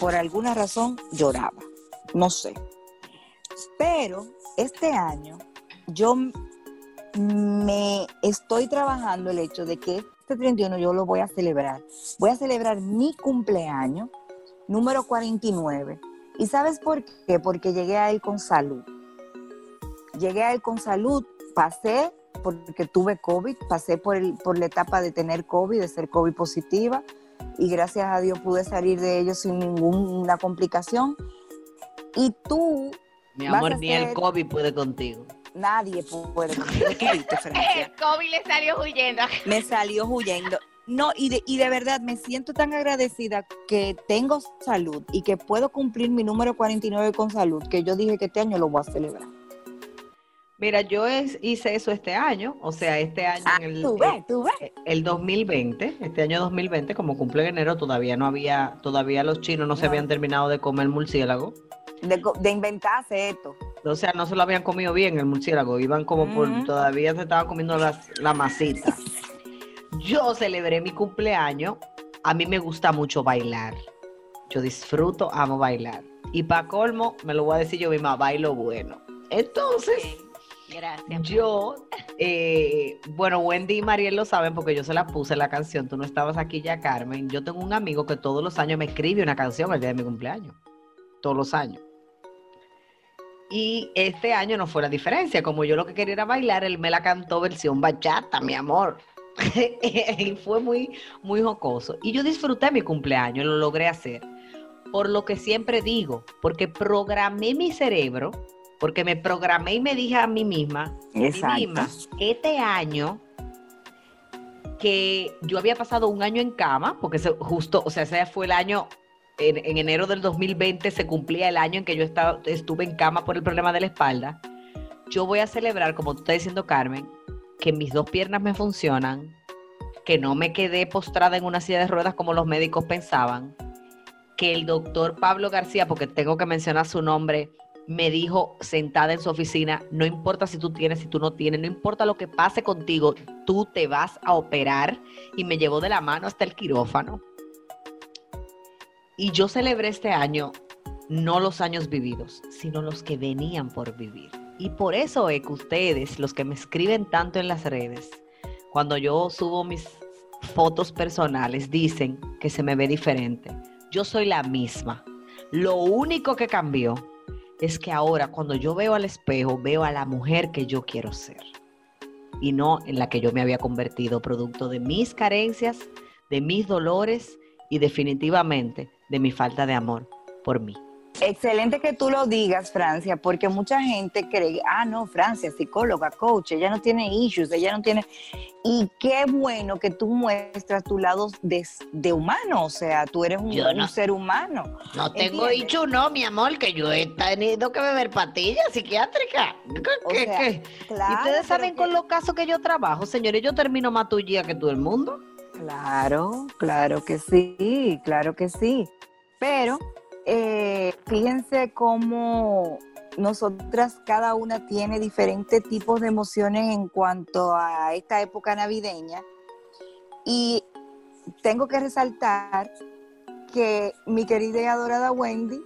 [SPEAKER 1] por alguna razón, lloraba. No sé. Pero este año, yo me estoy trabajando el hecho de que este 31 yo lo voy a celebrar. Voy a celebrar mi cumpleaños número 49. ¿Y sabes por qué? Porque llegué a él con salud. Llegué a él con salud, pasé porque tuve COVID, pasé por, el, por la etapa de tener COVID, de ser COVID positiva, y gracias a Dios pude salir de ello sin ninguna complicación. Y tú,
[SPEAKER 5] Mi amor, ni el COVID puede contigo.
[SPEAKER 1] nadie puede conmigo, ¿tú viste, Francia?
[SPEAKER 2] El COVID le salió huyendo.
[SPEAKER 1] me salió huyendo. No, y de, y de verdad me siento tan agradecida que tengo salud y que puedo cumplir mi número 49 con salud, que yo dije que este año lo voy a celebrar.
[SPEAKER 5] Mira, yo es- hice eso este año, o sea, este año
[SPEAKER 1] Ah,
[SPEAKER 5] en el,
[SPEAKER 1] tú ves, tú ves.
[SPEAKER 5] el 2020, este año 2020, como cumple en enero, todavía no había, todavía los chinos no se
[SPEAKER 1] No.
[SPEAKER 5] habían terminado de comer murciélago.
[SPEAKER 1] De, inventarse esto.
[SPEAKER 5] O sea, no se lo habían comido bien el murciélago, iban como por, todavía se estaban comiendo las- la masita. Yo celebré mi cumpleaños, a mí me gusta mucho bailar. Yo disfruto, amo bailar. Y para colmo, me lo voy a decir yo misma, bailo bueno. Entonces,
[SPEAKER 2] Gracias.
[SPEAKER 5] yo, eh, bueno, Wendy y Mariel lo saben porque yo se la puse la canción. Tú no estabas aquí ya, Carmen. Yo tengo un amigo que todos los años me escribe una canción el día de mi cumpleaños. Todos los años. Y este año no fue la diferencia. Como yo lo que quería era bailar, él me la cantó versión bachata, mi amor. y fue muy, muy jocoso. Y yo disfruté mi cumpleaños, lo logré hacer. Por lo que siempre digo, porque programé mi cerebro, porque me programé y me dije a mí misma, a mí misma, este año que yo había pasado un año en cama, porque justo, o sea, ese fue el año, en, en enero del 2020 se cumplía el año en que yo estaba, estuve en cama por el problema de la espalda. Yo voy a celebrar, como tú estás diciendo, Carmen, que mis dos piernas me funcionan, que no me quedé postrada en una silla de ruedas como los médicos pensaban, que el doctor Pablo García, porque tengo que mencionar su nombre, me dijo sentada en su oficina, no importa si tú tienes, si tú no tienes, no importa lo que pase contigo, tú te vas a operar y me llevó de la mano hasta el quirófano. Y yo celebré este año no los años vividos, sino los que venían por vivir. Y por eso es que ustedes, los que me escriben tanto en las redes, cuando yo subo mis fotos personales, dicen que se me ve diferente. Yo soy la misma. Lo único que cambió es que ahora cuando yo veo al espejo, veo a la mujer que yo quiero ser. Y no en la que yo me había convertido, producto de mis carencias, de mis dolores y definitivamente de mi falta de amor por mí.
[SPEAKER 1] Excelente que tú lo digas, Francia, porque mucha gente cree, ah, no, Francia, psicóloga, coach, ella no tiene issues, ella no tiene... Y qué bueno que tú muestras tu lado de, de humano, o sea, tú eres un,
[SPEAKER 5] Yo no.
[SPEAKER 1] un ser humano.
[SPEAKER 5] No tengo dicho no, mi amor, que yo he tenido que beber pastillas psiquiátricas. ¿Qué,
[SPEAKER 1] O
[SPEAKER 5] qué,
[SPEAKER 1] sea,
[SPEAKER 5] qué?
[SPEAKER 1] Claro,
[SPEAKER 5] y ustedes saben
[SPEAKER 1] que-
[SPEAKER 5] con los casos que yo trabajo, señores, yo termino más tuya que todo el mundo.
[SPEAKER 1] Claro, claro que sí, claro que sí. Pero eh, fíjense cómo nosotras cada una tiene diferentes tipos de emociones en cuanto a esta época navideña. Y tengo que resaltar que mi querida y adorada Wendy,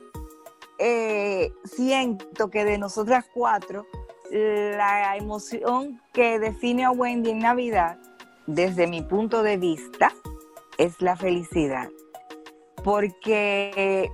[SPEAKER 1] eh, siento que de nosotras cuatro, la emoción que define a Wendy en Navidad, desde mi punto de vista, es la felicidad. Porque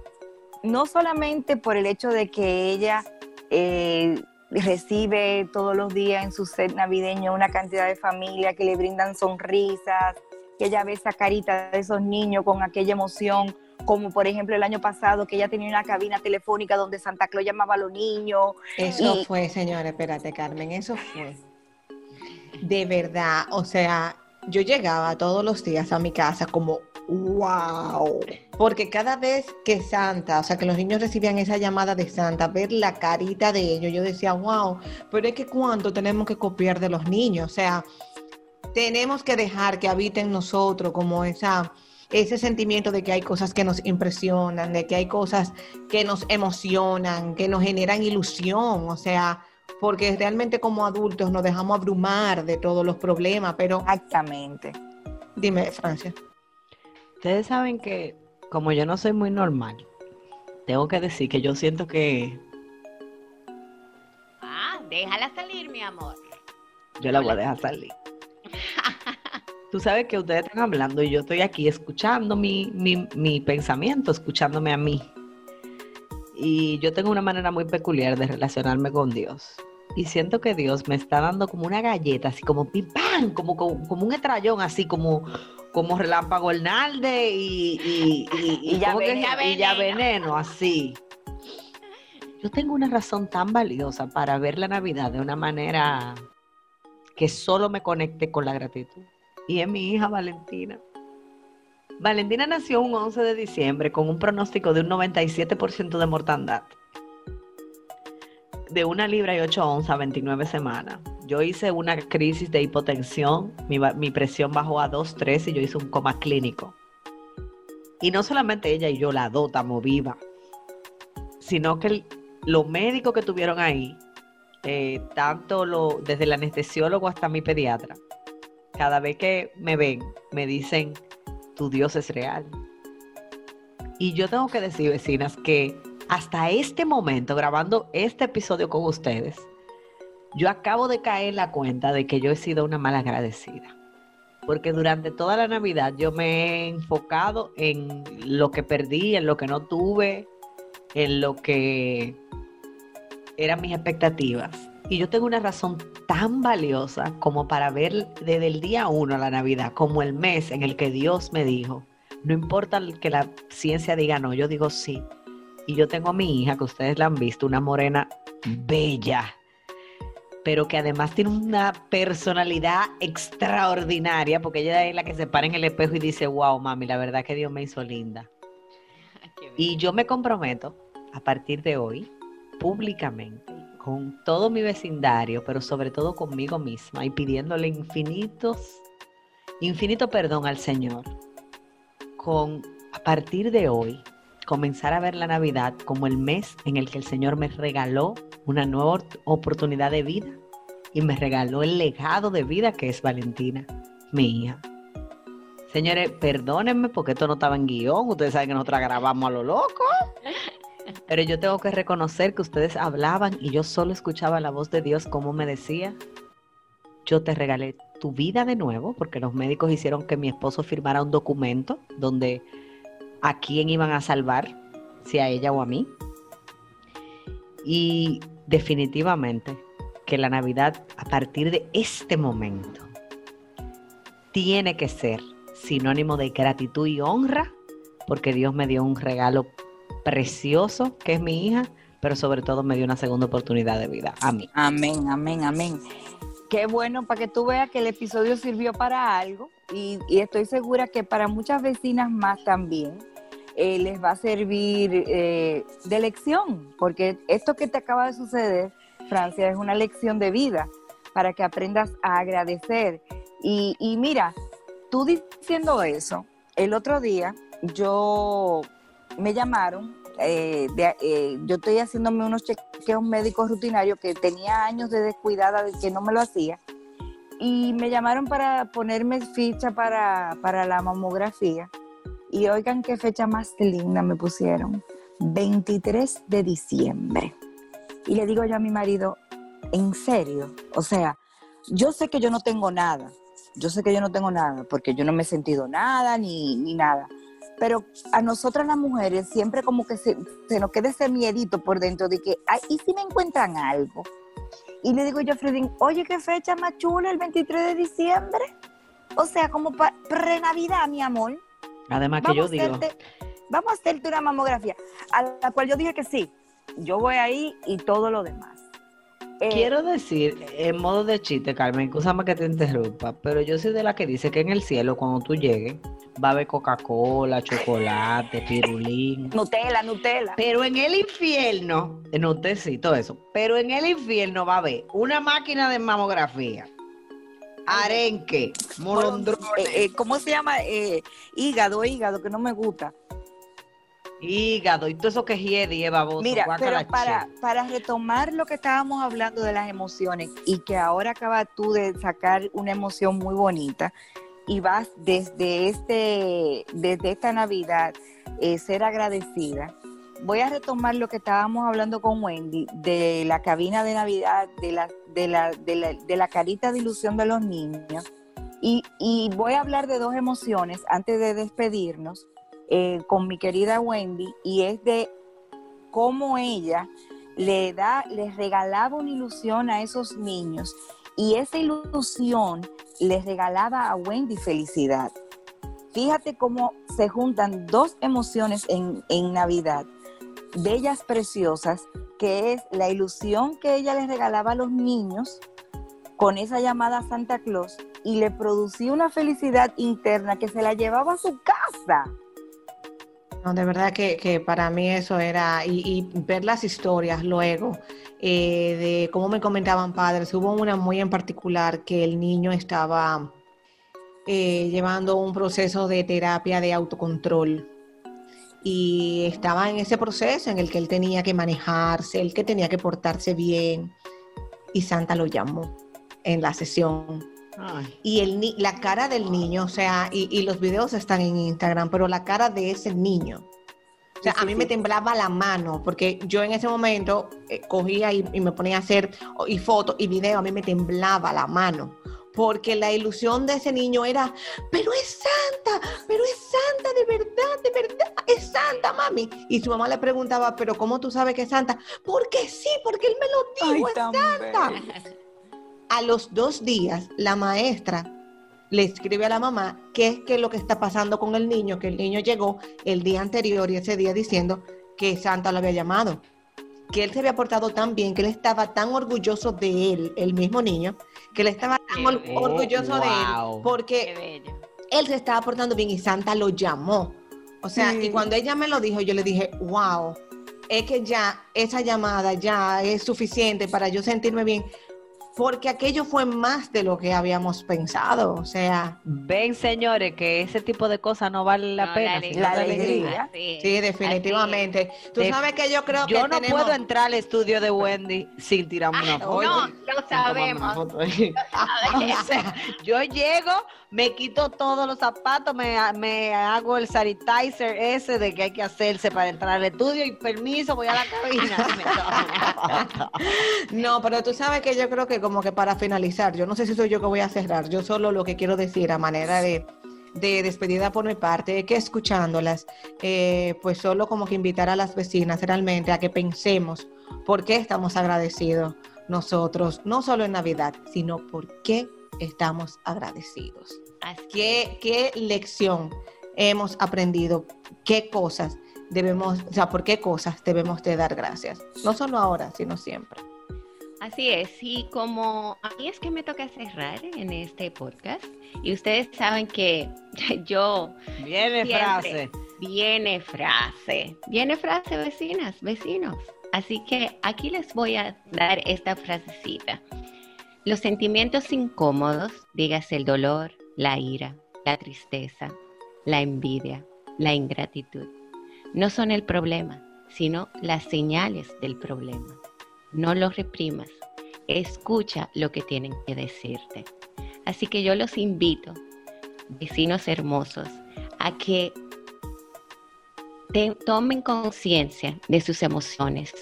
[SPEAKER 1] no solamente por el hecho de que ella eh, recibe todos los días en su set navideño una cantidad de familia que le brindan sonrisas, que ella ve esa carita de esos niños con aquella emoción, como por ejemplo el año pasado que ella tenía una cabina telefónica donde Santa Claus llamaba a los niños.
[SPEAKER 4] Eso
[SPEAKER 1] Y-
[SPEAKER 4] fue, señores, espérate, Carmen, eso fue. De verdad, o sea, yo llegaba todos los días a mi casa como, wow, porque cada vez que Santa, o sea, que los niños recibían esa llamada de Santa, ver la carita de ellos, yo decía, wow, pero es que cuánto tenemos que copiar de los niños, o sea, tenemos que dejar que habiten en nosotros como esa ese sentimiento de que hay cosas que nos impresionan, de que hay cosas que nos emocionan, que nos generan ilusión, o sea, porque realmente como adultos nos dejamos abrumar de todos los problemas, pero
[SPEAKER 1] Exactamente.
[SPEAKER 4] dime, Francia.
[SPEAKER 5] Ustedes saben que, como yo no soy muy normal, tengo que decir que yo siento que
[SPEAKER 2] Ah, déjala salir, mi amor.
[SPEAKER 5] yo la voy a dejar salir. Tú sabes que ustedes están hablando y yo estoy aquí escuchando mi, mi, mi pensamiento, escuchándome a mí. Y yo tengo una manera muy peculiar de relacionarme con Dios. Y siento que Dios me está dando como una galleta, así como pim pam, como, como, como un estrellón, así como, como relámpago Hernández y, y, y,
[SPEAKER 1] Y ya
[SPEAKER 5] ¿cómo que
[SPEAKER 1] veneno.
[SPEAKER 5] ya veneno, así. Yo tengo una razón tan valiosa para ver la Navidad de una manera que solo me conecte con la gratitud. Y es mi hija Valentina. Valentina nació un 11 de diciembre con un pronóstico de un 97% de mortandad. De una libra y 8 onzas, 29 semanas. Yo hice una crisis de hipotensión, mi, presión bajó a 2,3 y yo hice un coma clínico. Y no solamente ella y yo, la dos, estamos viva, sino que los médicos que tuvieron ahí, eh, tanto lo, desde el anestesiólogo hasta mi pediatra, cada vez que me ven, me dicen, tu Dios es real. Y yo tengo que decir, vecinas, que hasta este momento, grabando este episodio con ustedes, yo acabo de caer en la cuenta de que yo he sido una mala agradecida. Porque durante toda la Navidad yo me he enfocado en lo que perdí, en lo que no tuve, en lo que eran mis expectativas. Y yo tengo una razón tan valiosa como para ver desde el día uno a la Navidad, como el mes en el que Dios me dijo, no importa que la ciencia diga no, yo digo sí. Y yo tengo a mi hija, que ustedes la han visto, una morena bella, pero que además tiene una personalidad extraordinaria, porque ella es la que se para en el espejo y dice, wow, mami, la verdad que Dios me hizo linda. Y yo me comprometo a partir de hoy, públicamente, con todo mi vecindario, pero sobre todo conmigo misma y pidiéndole infinitos, infinito perdón al Señor, con a partir de hoy comenzar a ver la Navidad como el mes en el que el Señor me regaló una nueva oportunidad de vida y me regaló el legado de vida que es Valentina, mi hija. Señores, perdónenme porque esto no estaba en guion, ustedes saben que nosotros grabamos a lo loco. Pero yo tengo que reconocer que ustedes hablaban y yo solo escuchaba la voz de Dios como me decía, yo te regalé tu vida de nuevo, porque los médicos hicieron que mi esposo firmara un documento donde a quién iban a salvar, si a ella o a mí. Y definitivamente que la Navidad a partir de este momento tiene que ser sinónimo de gratitud y honra, porque Dios me dio un regalo precioso, que es mi hija, pero sobre todo me dio una segunda oportunidad de vida a mí.
[SPEAKER 1] Amén, amén, amén. Qué bueno para que tú veas que el episodio sirvió para algo y, estoy segura que para muchas vecinas más también eh, les va a servir eh, de lección, porque esto que te acaba de suceder, Francia, es una lección de vida para que aprendas a agradecer. Y, y mira, tú diciendo eso, el otro día yo me llamaron, eh, eh, yo estoy haciéndome unos chequeos médicos rutinarios que tenía años de descuidada de que no me lo hacía, y me llamaron para ponerme ficha para, para la mamografía. Y oigan qué fecha más linda me pusieron, 23 de diciembre. Y le digo yo a mi marido, en serio, o sea, yo sé que yo no tengo nada, yo sé que yo no tengo nada, porque yo no me he sentido nada ni, ni nada pero a nosotras las mujeres siempre como que se, nos queda ese miedito por dentro de que, ay, ¿y si me encuentran algo? Y le digo yo a Fredín, oye, qué fecha más chula, el 23 de diciembre. O sea, como pre-Navidad, mi amor.
[SPEAKER 5] Además que yo digo...
[SPEAKER 1] vamos a hacerte una mamografía, a la cual yo dije que sí. Yo voy ahí y todo lo demás.
[SPEAKER 5] Eh, Quiero decir, en modo de chiste, Carmen, escúchame que te interrumpa, pero yo soy de la que dice que en el cielo, cuando tú llegues, va a haber Coca-Cola, chocolate, pirulín.
[SPEAKER 1] Nutella, Nutella.
[SPEAKER 5] Pero en el infierno, no sí, todo eso, pero en el infierno va a haber una máquina de mamografía, arenque, molondrones.
[SPEAKER 1] Eh, eh, ¿Cómo se llama? hígado, hígado, que no me gusta
[SPEAKER 5] hígado y todo eso que hiede y baboso.
[SPEAKER 1] Mira, pero para, para retomar lo que estábamos hablando de las emociones y que ahora acabas tú de sacar una emoción muy bonita y vas desde, este, desde esta Navidad eh, ser agradecida. Voy a retomar lo que estábamos hablando con Wendy de la cabina de Navidad, de la, de la, de la, de la carita de ilusión de los niños. Y, y voy a hablar de dos emociones antes de despedirnos eh, con mi querida Wendy y es de cómo ella le da, les regalaba una ilusión a esos niños y esa ilusión les regalaba a Wendy felicidad. Fíjate cómo se juntan dos emociones en, en Navidad, bellas, preciosas, que es la ilusión que ella les regalaba a los niños con esa llamada Santa Claus y le producía una felicidad interna que se la llevaba a su casa.
[SPEAKER 4] No, de verdad que, para mí eso era, y, ver las historias luego, eh, de cómo me comentaban padres, hubo una muy en particular que el niño estaba eh, llevando un proceso de terapia de autocontrol. Y estaba en ese proceso en el que él tenía que manejarse, el que tenía que portarse bien y Santa lo llamó en la sesión y el, la cara del niño, o sea, y, los videos están en Instagram, pero la cara de ese niño, O sea,
[SPEAKER 6] Sí,
[SPEAKER 4] a mí
[SPEAKER 6] sí.
[SPEAKER 4] me temblaba la mano, porque yo en ese momento eh, cogía y, y me ponía a hacer y fotos y videos, a mí me temblaba la mano. Porque la ilusión de ese niño era, pero es santa, pero es santa, de verdad, de verdad, es santa, mami. Y su mamá le preguntaba, pero ¿cómo tú sabes que es santa? Porque sí, porque él me lo dijo, es santa. A los dos días, la maestra le escribe a la mamá qué es que lo que está pasando con el niño, que el niño llegó el día anterior y ese día diciendo que Santa lo había llamado, que él se había portado tan bien, que él estaba tan orgulloso de él, el mismo niño, que él estaba tan or- orgulloso de él, porque él se estaba portando bien y Santa lo llamó. O sea,
[SPEAKER 6] Sí.
[SPEAKER 4] y cuando ella me lo dijo, yo le dije, wow, es que ya esa llamada ya es suficiente para yo sentirme bien, porque aquello fue más de lo que habíamos pensado. O sea,
[SPEAKER 5] Ven, señores, que ese tipo de cosas no vale la
[SPEAKER 2] No,
[SPEAKER 5] pena.
[SPEAKER 2] alegría.
[SPEAKER 6] La alegría.
[SPEAKER 2] Es,
[SPEAKER 4] sí, definitivamente. Tú
[SPEAKER 5] De-
[SPEAKER 4] sabes que yo creo
[SPEAKER 5] Yo
[SPEAKER 4] que
[SPEAKER 5] no
[SPEAKER 4] tenemos...
[SPEAKER 5] puedo entrar al estudio de Wendy sin tirarme una foto.
[SPEAKER 2] No, lo sabemos.
[SPEAKER 5] foto. O sea, yo llego, me quito todos los zapatos, me, me hago el sanitizer ese de que hay que hacerse para entrar al estudio y permiso, voy a la cabina.
[SPEAKER 4] No, pero tú sabes que yo creo que como que para finalizar, yo no sé si soy yo que voy a cerrar, yo solo lo que quiero decir a manera de, de despedida por mi parte que escuchándolas, eh, pues solo como que invitar a las vecinas realmente a que pensemos por qué estamos agradecidos nosotros, no solo en Navidad, sino por qué estamos agradecidos. ¿Qué, qué lección hemos aprendido? ¿Qué cosas debemos, o sea, por qué cosas debemos de dar gracias? No solo ahora, sino siempre.
[SPEAKER 2] Así es, y como a mí es que me toca cerrar en este podcast, y ustedes saben que yo
[SPEAKER 5] Viene frase.
[SPEAKER 2] viene frase, viene frase vecinas, vecinos. Así que aquí les voy a dar esta frasecita. Los sentimientos incómodos, dígase el dolor, la ira, la tristeza, la envidia, la ingratitud, no son el problema, sino las señales del problema. No los reprimas, escucha lo que tienen que decirte. Así que yo los invito, vecinos hermosos, a que te- tomen conciencia de sus emociones,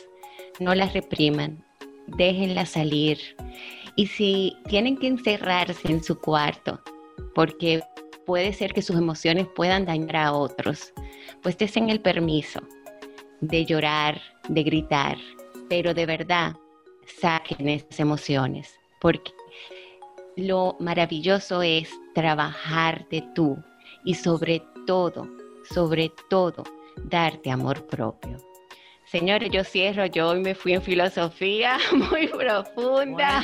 [SPEAKER 2] no las repriman, déjenlas salir. Y si tienen que encerrarse en su cuarto, porque puede ser que sus emociones puedan dañar a otros, pues den el permiso de llorar, de gritar, pero de verdad saquen esas emociones, porque lo maravilloso es trabajarte tú y sobre todo, sobre todo, darte amor propio. Señores, yo cierro, yo hoy me fui en filosofía muy profunda.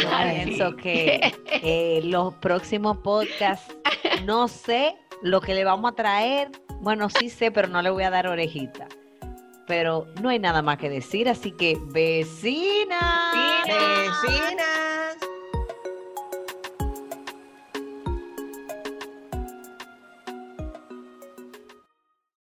[SPEAKER 5] Yo
[SPEAKER 2] Así
[SPEAKER 5] pienso que eh, los próximos podcasts, no sé lo que le vamos a traer. Bueno, sí sé, pero no le voy a dar orejita. Pero no hay nada más que decir, así que vecina.
[SPEAKER 2] Vecina.
[SPEAKER 4] Vecina.